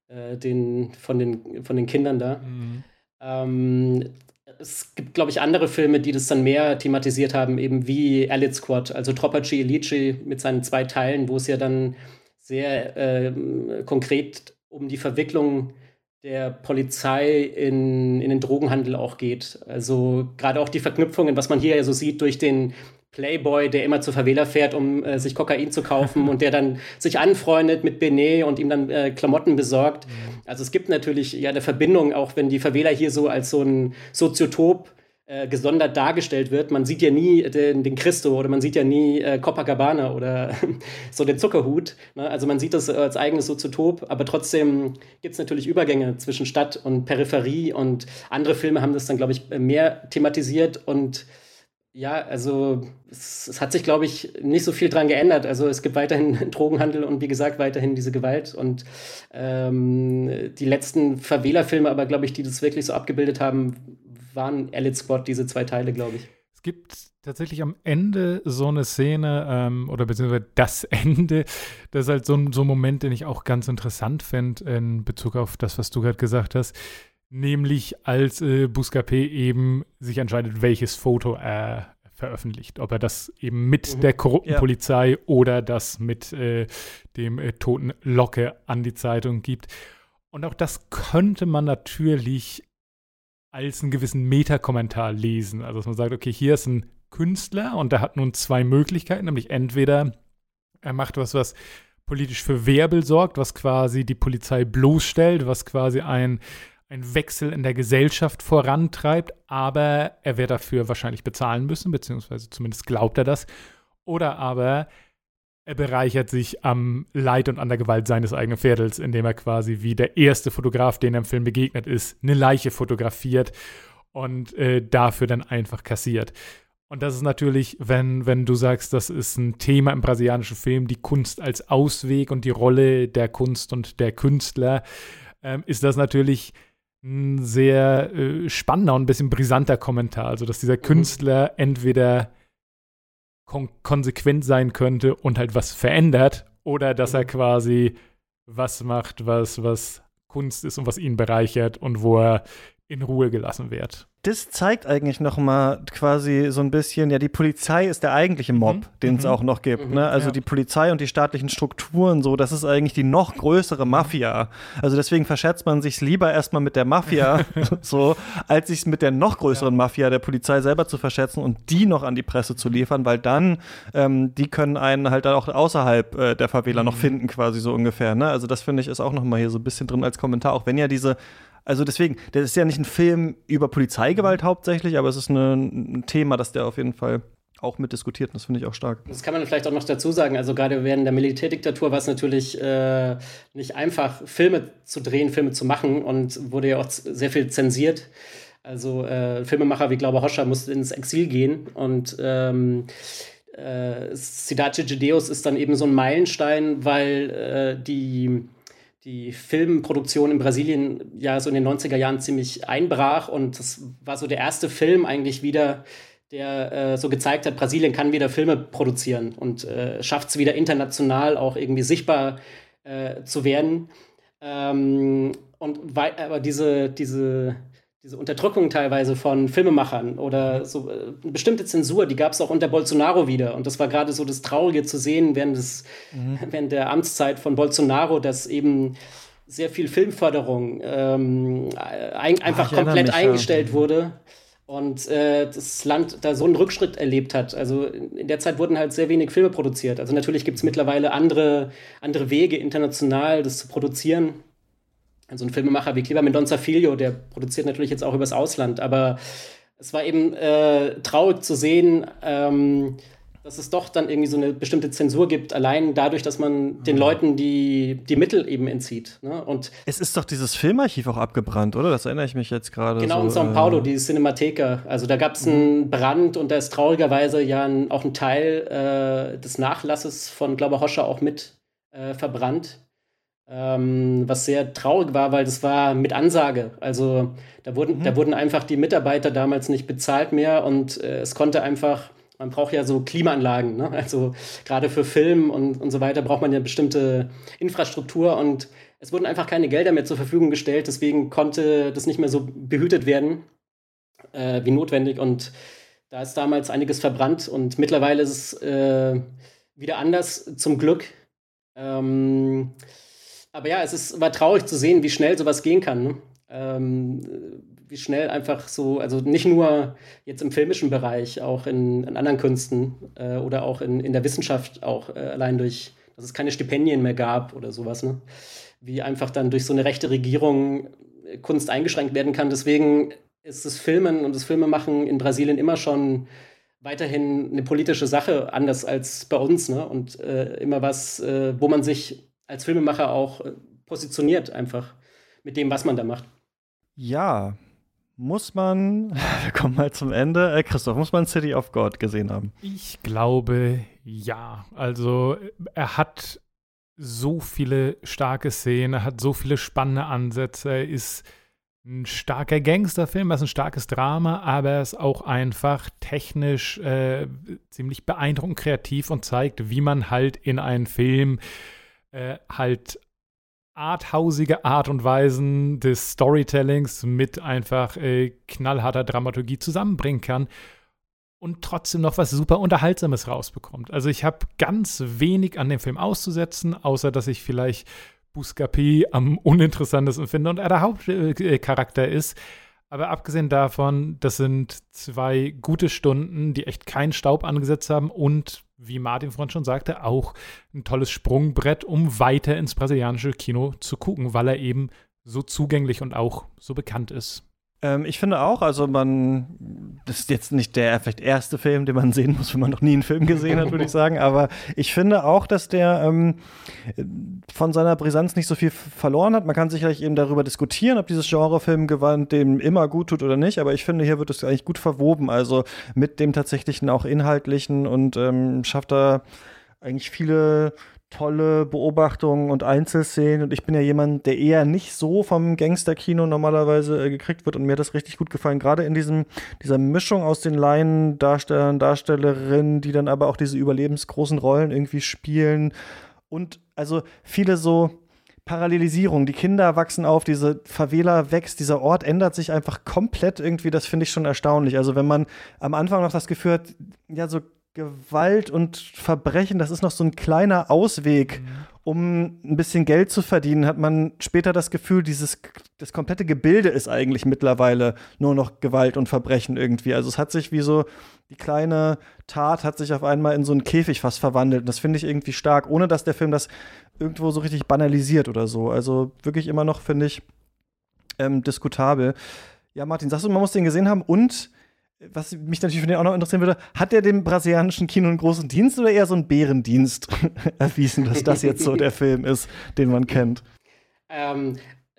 äh, den, von, den, von den Kindern da. Mhm. Ähm, es gibt, glaube ich, andere Filme, die das dann mehr thematisiert haben, eben wie Elite Squad, also Troppaci Elici mit seinen zwei Teilen, wo es ja dann sehr äh, konkret um die Verwicklung der Polizei in, in den Drogenhandel auch geht. Also gerade auch die Verknüpfungen, was man hier ja so sieht durch den Playboy, der immer zur Favela fährt, um äh, sich Kokain zu kaufen und der dann sich anfreundet mit Benet und ihm dann äh, Klamotten besorgt. Mhm. Also es gibt natürlich ja eine Verbindung, auch wenn die Favela hier so als so ein Soziotop äh, gesondert dargestellt wird. Man sieht ja nie den, den Christo oder man sieht ja nie äh, Copacabana oder so den Zuckerhut. Ne? Also man sieht das als eigenes Soziotop, aber trotzdem gibt es natürlich Übergänge zwischen Stadt und Peripherie und andere Filme haben das dann, glaube ich, mehr thematisiert und ja, also es, es, hat sich, glaube ich, nicht so viel dran geändert. Also es gibt weiterhin Drogenhandel und wie gesagt weiterhin diese Gewalt. Und ähm, die letzten Verwählerfilme, aber glaube ich, die das wirklich so abgebildet haben, waren Elite Squad, diese zwei Teile, glaube ich. Es gibt tatsächlich am Ende so eine Szene, ähm, oder beziehungsweise das Ende, das ist halt so, so ein Moment, den ich auch ganz interessant fände in Bezug auf das, was du gerade gesagt hast. Nämlich als äh, Buscapé eben sich entscheidet, welches Foto er veröffentlicht. Ob er das eben mit mhm. der korrupten ja. Polizei oder das mit äh, dem äh, toten Locke an die Zeitung gibt. Und auch das könnte man natürlich als einen gewissen Metakommentar lesen. Also dass man sagt, okay, hier ist ein Künstler und der hat nun zwei Möglichkeiten, nämlich entweder er macht was, was politisch für Werbel sorgt, was quasi die Polizei bloßstellt, was quasi ein, ein Wechsel in der Gesellschaft vorantreibt, aber er wird dafür wahrscheinlich bezahlen müssen, beziehungsweise zumindest glaubt er das. Oder aber er bereichert sich am Leid und an der Gewalt seines eigenen Pferdels, indem er quasi wie der erste Fotograf, den er im Film begegnet ist, eine Leiche fotografiert und äh, dafür dann einfach kassiert. Und das ist natürlich, wenn, wenn du sagst, das ist ein Thema im brasilianischen Film, die Kunst als Ausweg und die Rolle der Kunst und der Künstler, ähm, ist das natürlich ein sehr äh, spannender und ein bisschen brisanter Kommentar. Also, dass dieser mhm. Künstler entweder kon konsequent sein könnte und halt was verändert oder dass er mhm. quasi was macht, was, was Kunst ist und was ihn bereichert und wo er in Ruhe gelassen wird das zeigt eigentlich noch mal quasi so ein bisschen, ja, die Polizei ist der eigentliche Mob, mhm. den es mhm. auch noch gibt. Mhm. Ne? Also ja. die Polizei und die staatlichen Strukturen, so, das ist eigentlich die noch größere Mafia. Also deswegen verschätzt man sich lieber erstmal mit der Mafia, so, als sich mit der noch größeren ja. Mafia der Polizei selber zu verschätzen und die noch an die Presse zu liefern, weil dann, ähm, die können einen halt auch außerhalb äh, der Favela mhm. noch finden, quasi so ungefähr. Ne? Also das finde ich ist auch noch mal hier so ein bisschen drin als Kommentar, auch wenn ja diese also deswegen, das ist ja nicht ein Film über Polizeigewalt hauptsächlich, aber es ist eine, ein Thema, das der auf jeden Fall auch mit diskutiert. Und das finde ich auch stark. Das kann man vielleicht auch noch dazu sagen. Also gerade während der Militärdiktatur war es natürlich äh, nicht einfach, Filme zu drehen, Filme zu machen und wurde ja auch sehr viel zensiert. Also äh, Filmemacher wie Glaube Hoscher mussten ins Exil gehen und ähm, äh, Sidace Gedeus ist dann eben so ein Meilenstein, weil äh, die die Filmproduktion in Brasilien ja so in den 90er Jahren ziemlich einbrach und das war so der erste Film eigentlich wieder, der äh, so gezeigt hat, Brasilien kann wieder Filme produzieren und äh, schafft es wieder international auch irgendwie sichtbar äh, zu werden. Ähm, und aber diese, diese diese Unterdrückung teilweise von Filmemachern oder so äh, eine bestimmte Zensur, die gab es auch unter Bolsonaro wieder. Und das war gerade so das Traurige zu sehen während, des, mhm. während der Amtszeit von Bolsonaro, dass eben sehr viel Filmförderung ähm, ein, einfach Ach, komplett eingestellt ja. wurde und äh, das Land da so einen Rückschritt erlebt hat. Also in der Zeit wurden halt sehr wenig Filme produziert. Also natürlich gibt es mittlerweile andere, andere Wege international, das zu produzieren also ein Filmemacher wie Kleber Mendonça Filho, der produziert natürlich jetzt auch übers Ausland, aber es war eben äh, traurig zu sehen, ähm, dass es doch dann irgendwie so eine bestimmte Zensur gibt, allein dadurch, dass man den mhm. Leuten die, die Mittel eben entzieht. Ne? Und es ist doch dieses Filmarchiv auch abgebrannt, oder? Das erinnere ich mich jetzt gerade. Genau, so, in São Paulo, äh, die Cinematheca. Also da gab es einen mhm. Brand und da ist traurigerweise ja ein, auch ein Teil äh, des Nachlasses von Glauber Hoscher auch mit äh, verbrannt. Ähm, was sehr traurig war, weil das war mit Ansage. Also da wurden, mhm. da wurden einfach die Mitarbeiter damals nicht bezahlt mehr und äh, es konnte einfach, man braucht ja so Klimaanlagen, ne? also gerade für Film und, und so weiter braucht man ja bestimmte Infrastruktur und es wurden einfach keine Gelder mehr zur Verfügung gestellt, deswegen konnte das nicht mehr so behütet werden äh, wie notwendig und da ist damals einiges verbrannt und mittlerweile ist es äh, wieder anders, zum Glück. Ähm, aber ja, es ist, war traurig zu sehen, wie schnell sowas gehen kann. Ne? Ähm, wie schnell einfach so, also nicht nur jetzt im filmischen Bereich, auch in, in anderen Künsten äh, oder auch in, in der Wissenschaft, auch äh, allein durch, dass es keine Stipendien mehr gab oder sowas, ne? wie einfach dann durch so eine rechte Regierung Kunst eingeschränkt werden kann. Deswegen ist das Filmen und das Filmemachen in Brasilien immer schon weiterhin eine politische Sache, anders als bei uns, ne? Und äh, immer was, äh, wo man sich als Filmemacher auch äh, positioniert, einfach mit dem, was man da macht. Ja, muss man, wir kommen mal zum Ende. Äh, Christoph, muss man City of God gesehen haben? Ich glaube, ja. Also, er hat so viele starke Szenen, er hat so viele spannende Ansätze, er ist ein starker Gangsterfilm, er ist ein starkes Drama, aber er ist auch einfach technisch äh, ziemlich beeindruckend kreativ und zeigt, wie man halt in einen Film äh, halt arthausige Art und Weisen des Storytellings mit einfach äh, knallharter Dramaturgie zusammenbringen kann und trotzdem noch was super Unterhaltsames rausbekommt. Also ich habe ganz wenig an dem Film auszusetzen, außer dass ich vielleicht Buscapé am uninteressantesten finde und er der Hauptcharakter ist. Aber abgesehen davon, das sind zwei gute Stunden, die echt keinen Staub angesetzt haben und, wie Martin vorhin schon sagte, auch ein tolles Sprungbrett, um weiter ins brasilianische Kino zu gucken, weil er eben so zugänglich und auch so bekannt ist. Ähm, ich finde auch, also man, das ist jetzt nicht der vielleicht erste Film, den man sehen muss, wenn man noch nie einen Film gesehen hat, würde ich sagen, aber ich finde auch, dass der ähm, von seiner Brisanz nicht so viel verloren hat. Man kann sicherlich eben darüber diskutieren, ob dieses Genrefilmgewand dem immer gut tut oder nicht, aber ich finde, hier wird es eigentlich gut verwoben, also mit dem tatsächlichen auch inhaltlichen und ähm, schafft da eigentlich viele tolle Beobachtungen und Einzelszenen. Und ich bin ja jemand, der eher nicht so vom Gangsterkino normalerweise äh, gekriegt wird. Und mir hat das richtig gut gefallen. Gerade in diesem, dieser Mischung aus den Laiendarstellern, Darstellerinnen, die dann aber auch diese überlebensgroßen Rollen irgendwie spielen. Und also viele so Parallelisierung. Die Kinder wachsen auf, diese Favela wächst, dieser Ort ändert sich einfach komplett irgendwie. Das finde ich schon erstaunlich. Also wenn man am Anfang noch das Gefühl hat, ja, so Gewalt und Verbrechen, das ist noch so ein kleiner Ausweg, mhm. um ein bisschen Geld zu verdienen, hat man später das Gefühl, dieses das komplette Gebilde ist eigentlich mittlerweile nur noch Gewalt und Verbrechen irgendwie. Also es hat sich wie so die kleine Tat hat sich auf einmal in so einen Käfig fast verwandelt. Und das finde ich irgendwie stark, ohne dass der Film das irgendwo so richtig banalisiert oder so. Also wirklich immer noch finde ich ähm, diskutabel. Ja, Martin, sagst du, man muss den gesehen haben und was mich natürlich für den auch noch interessieren würde, hat er dem brasilianischen Kino einen großen Dienst oder eher so einen Bärendienst erwiesen, dass das jetzt so der Film ist, den man kennt? Ähm,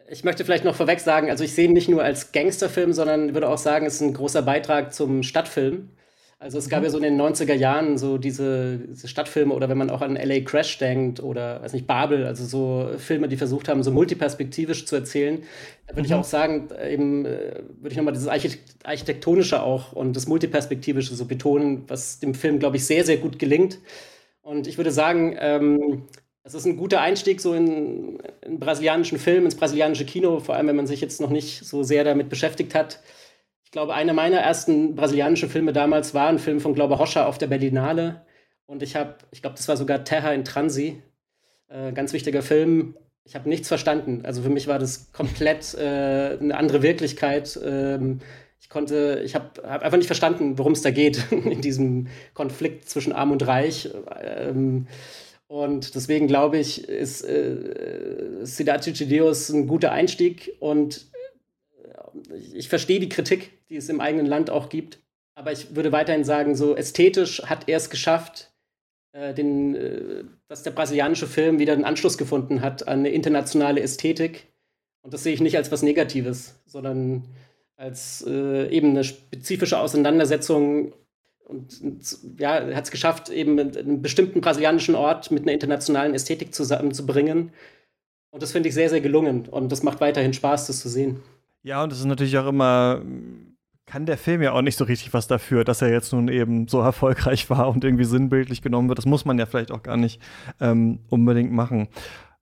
ich möchte vielleicht noch vorweg sagen, also ich sehe ihn nicht nur als Gangsterfilm, sondern würde auch sagen, es ist ein großer Beitrag zum Stadtfilm. Also es gab ja so in den 90er Jahren so diese, diese, Stadtfilme oder wenn man auch an LA Crash denkt oder weiß nicht, Babel, also so Filme, die versucht haben, so multiperspektivisch zu erzählen. Da würde mhm. ich auch sagen, eben äh, würde ich nochmal dieses Architektonische auch und das Multiperspektivische so betonen, was dem Film, glaube ich, sehr, sehr gut gelingt. Und ich würde sagen, ähm, es ist ein guter Einstieg so in, in brasilianischen Film, ins brasilianische Kino, vor allem wenn man sich jetzt noch nicht so sehr damit beschäftigt hat. Ich glaube, einer meiner ersten brasilianischen Filme damals war ein Film von Glaube Rocha auf der Berlinale. Und ich habe, ich glaube, das war sogar Terra in Transi. Äh, ganz wichtiger Film. Ich habe nichts verstanden. Also für mich war das komplett äh, eine andere Wirklichkeit. Ähm, ich konnte, ich habe hab einfach nicht verstanden, worum es da geht in diesem Konflikt zwischen Arm und Reich. Ähm, und deswegen glaube ich, ist äh, Siddhartha Chideos ein guter Einstieg und ich verstehe die Kritik, die es im eigenen Land auch gibt. Aber ich würde weiterhin sagen, so ästhetisch hat er es geschafft, äh, den, äh, dass der brasilianische Film wieder einen Anschluss gefunden hat an eine internationale Ästhetik. Und das sehe ich nicht als was Negatives, sondern als äh, eben eine spezifische Auseinandersetzung. Und, und ja, hat es geschafft, eben einen bestimmten brasilianischen Ort mit einer internationalen Ästhetik zusammenzubringen. Und das finde ich sehr, sehr gelungen. Und das macht weiterhin Spaß, das zu sehen. Ja, und es ist natürlich auch immer, kann der Film ja auch nicht so richtig was dafür, dass er jetzt nun eben so erfolgreich war und irgendwie sinnbildlich genommen wird. Das muss man ja vielleicht auch gar nicht ähm, unbedingt machen.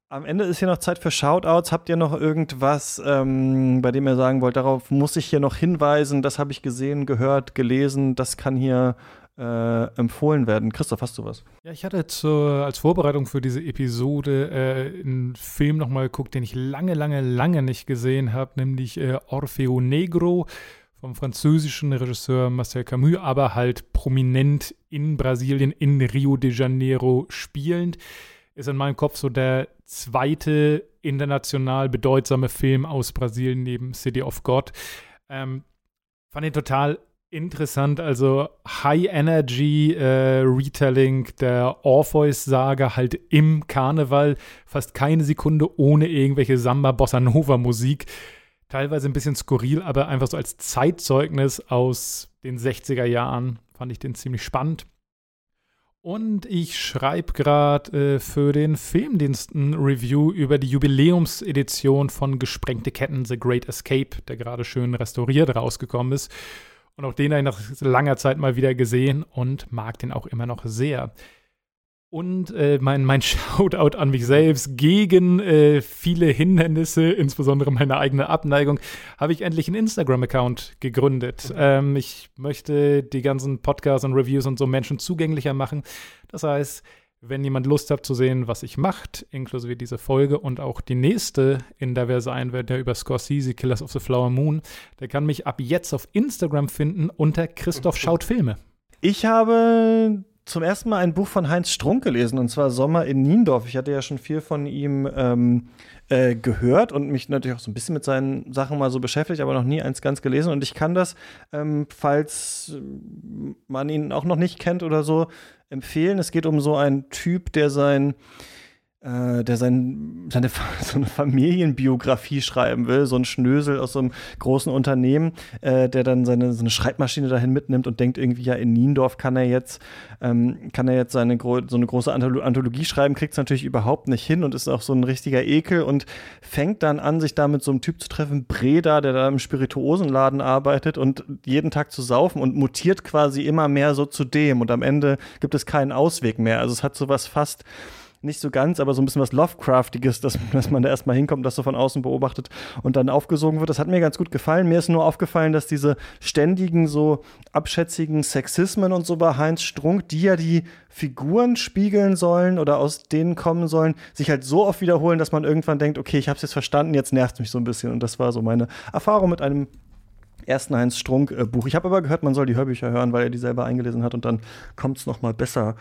Am Ende ist hier noch Zeit für Shoutouts. Habt ihr noch irgendwas, ähm, bei dem ihr sagen wollt, darauf muss ich hier noch hinweisen, das habe ich gesehen, gehört, gelesen, das kann hier äh, empfohlen werden. Christoph, hast du was? Ja, ich hatte zur, als Vorbereitung für diese Episode äh, einen Film nochmal geguckt, den ich lange, lange, lange nicht gesehen habe, nämlich äh, Orfeo Negro vom französischen Regisseur Marcel Camus, aber halt prominent in Brasilien, in Rio de Janeiro spielend. Ist in meinem Kopf so der zweite international bedeutsame Film aus Brasilien neben City of God. Ähm, Fand ihn total interessant. Also High Energy äh, Retelling der Orpheus-Sage halt im Karneval. Fast keine Sekunde ohne irgendwelche Samba Bossa Nova Musik. Teilweise ein bisschen skurril, aber einfach so als Zeitzeugnis aus den 60er Jahren fand ich den ziemlich spannend. Und ich schreibe gerade äh, für den Filmdienst ein Review über die Jubiläumsedition von Gesprengte Ketten The Great Escape, der gerade schön restauriert rausgekommen ist. Und auch den habe ich nach langer Zeit mal wieder gesehen und mag den auch immer noch sehr. Und äh, mein, mein Shoutout an mich selbst gegen äh, viele Hindernisse, insbesondere meine eigene Abneigung, habe ich endlich einen Instagram-Account gegründet. Ähm, ich möchte die ganzen Podcasts und Reviews und so Menschen zugänglicher machen. Das heißt, wenn jemand Lust hat zu sehen, was ich macht, inklusive diese Folge und auch die nächste, in der wir sein werden, der über Scorsese, Killers of the Flower Moon, der kann mich ab jetzt auf Instagram finden unter Christoph Schaut Filme. Ich habe zum ersten Mal ein Buch von Heinz Strunk gelesen, und zwar Sommer in Niendorf. Ich hatte ja schon viel von ihm ähm, äh, gehört und mich natürlich auch so ein bisschen mit seinen Sachen mal so beschäftigt, aber noch nie eins ganz gelesen. Und ich kann das, ähm, falls man ihn auch noch nicht kennt oder so, empfehlen. Es geht um so einen Typ, der sein äh, der sein, seine so eine Familienbiografie schreiben will, so ein Schnösel aus so einem großen Unternehmen, äh, der dann seine so eine Schreibmaschine dahin mitnimmt und denkt irgendwie, ja, in Niendorf kann er jetzt, ähm, kann er jetzt seine so eine große Anthologie schreiben, kriegt es natürlich überhaupt nicht hin und ist auch so ein richtiger Ekel und fängt dann an, sich da mit so einem Typ zu treffen, Breda, der da im Spirituosenladen arbeitet und jeden Tag zu saufen und mutiert quasi immer mehr so zu dem und am Ende gibt es keinen Ausweg mehr. Also es hat so was fast nicht so ganz, aber so ein bisschen was Lovecraftiges, dass, dass man da erstmal hinkommt, das so von außen beobachtet und dann aufgesogen wird. Das hat mir ganz gut gefallen. Mir ist nur aufgefallen, dass diese ständigen, so abschätzigen Sexismen und so bei Heinz Strunk, die ja die Figuren spiegeln sollen oder aus denen kommen sollen, sich halt so oft wiederholen, dass man irgendwann denkt, okay, ich habe es jetzt verstanden, jetzt nervt mich so ein bisschen. Und das war so meine Erfahrung mit einem ersten Heinz Strunk-Buch. Äh, ich habe aber gehört, man soll die Hörbücher hören, weil er die selber eingelesen hat und dann kommt es noch mal besser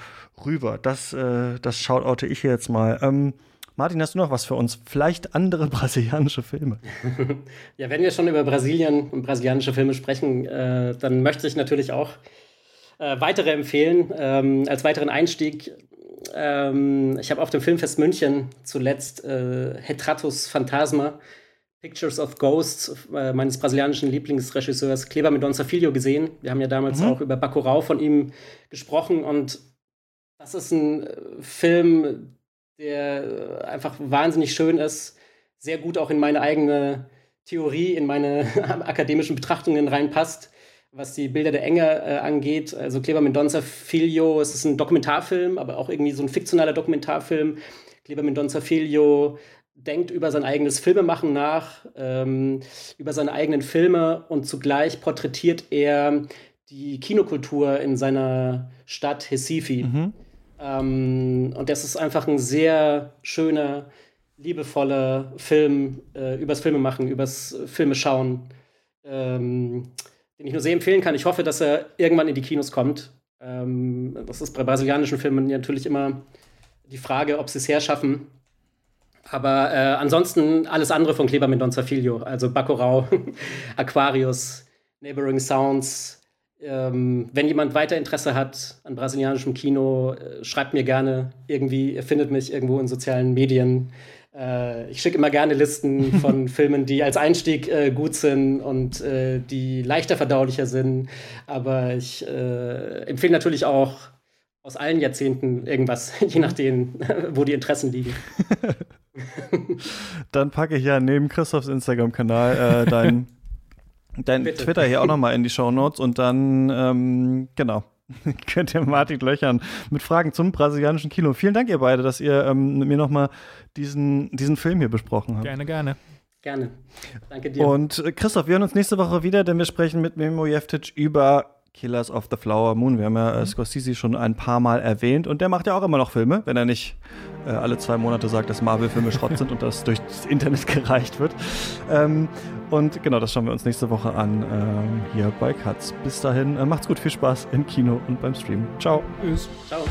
rüber. Das, äh, das shoutoute ich jetzt mal. Ähm, Martin, hast du noch was für uns? Vielleicht andere brasilianische Filme? ja, wenn wir schon über Brasilien und brasilianische Filme sprechen, äh, dann möchte ich natürlich auch äh, weitere empfehlen. Ähm, als weiteren Einstieg, ähm, ich habe auf dem Filmfest München zuletzt äh, Hetratus Phantasma Pictures of Ghosts äh, meines brasilianischen Lieblingsregisseurs Kleber Mendonça Filho gesehen. Wir haben ja damals mhm. auch über Bacurau von ihm gesprochen und das ist ein äh, Film, der äh, einfach wahnsinnig schön ist, sehr gut auch in meine eigene Theorie, in meine akademischen Betrachtungen reinpasst, was die Bilder der Enge äh, angeht. Also Kleber Mendonça Filho, es ist ein Dokumentarfilm, aber auch irgendwie so ein fiktionaler Dokumentarfilm. Kleber Mendonça Filho denkt über sein eigenes Filmemachen nach, ähm, über seine eigenen Filme und zugleich porträtiert er die Kinokultur in seiner Stadt Recife. Mhm. Ähm, und das ist einfach ein sehr schöner, liebevoller Film äh, übers Filmemachen, übers Filmeschauen, ähm, den ich nur sehr empfehlen kann. Ich hoffe, dass er irgendwann in die Kinos kommt. Ähm, das ist bei brasilianischen Filmen natürlich immer die Frage, ob sie es herschaffen. Aber äh, ansonsten alles andere von Kleber Mendonça Filho, also Bacurau, Aquarius, Neighboring Sounds. Ähm, wenn jemand weiter Interesse hat an brasilianischem Kino, äh, schreibt mir gerne irgendwie. Ihr findet mich irgendwo in sozialen Medien. Äh, ich schicke immer gerne Listen von Filmen, die als Einstieg äh, gut sind und äh, die leichter verdaulicher sind. Aber ich äh, empfehle natürlich auch aus allen Jahrzehnten irgendwas, je nachdem, wo die Interessen liegen. Dann packe ich ja neben Christophs Instagram-Kanal äh, dein, dein Twitter hier auch nochmal in die Show Notes und dann, ähm, genau, könnt ihr Martin löchern mit Fragen zum brasilianischen Kino. Vielen Dank, ihr beide, dass ihr ähm, mit mir nochmal diesen, diesen Film hier besprochen habt. Gerne, gerne. Gerne. Danke dir. Und äh, Christoph, wir hören uns nächste Woche wieder, denn wir sprechen mit Memo Jeftic über Killers of the Flower Moon. Wir haben ja äh, mhm. Scorsese schon ein paar Mal erwähnt und der macht ja auch immer noch Filme, wenn er nicht äh, alle zwei Monate sagt, dass Marvel-Filme Schrott sind und das durch das Internet gereicht wird. Ähm, und genau, das schauen wir uns nächste Woche an ähm, hier bei Katz. Bis dahin, äh, macht's gut, viel Spaß im Kino und beim Stream. Ciao. Tschüss. Ciao.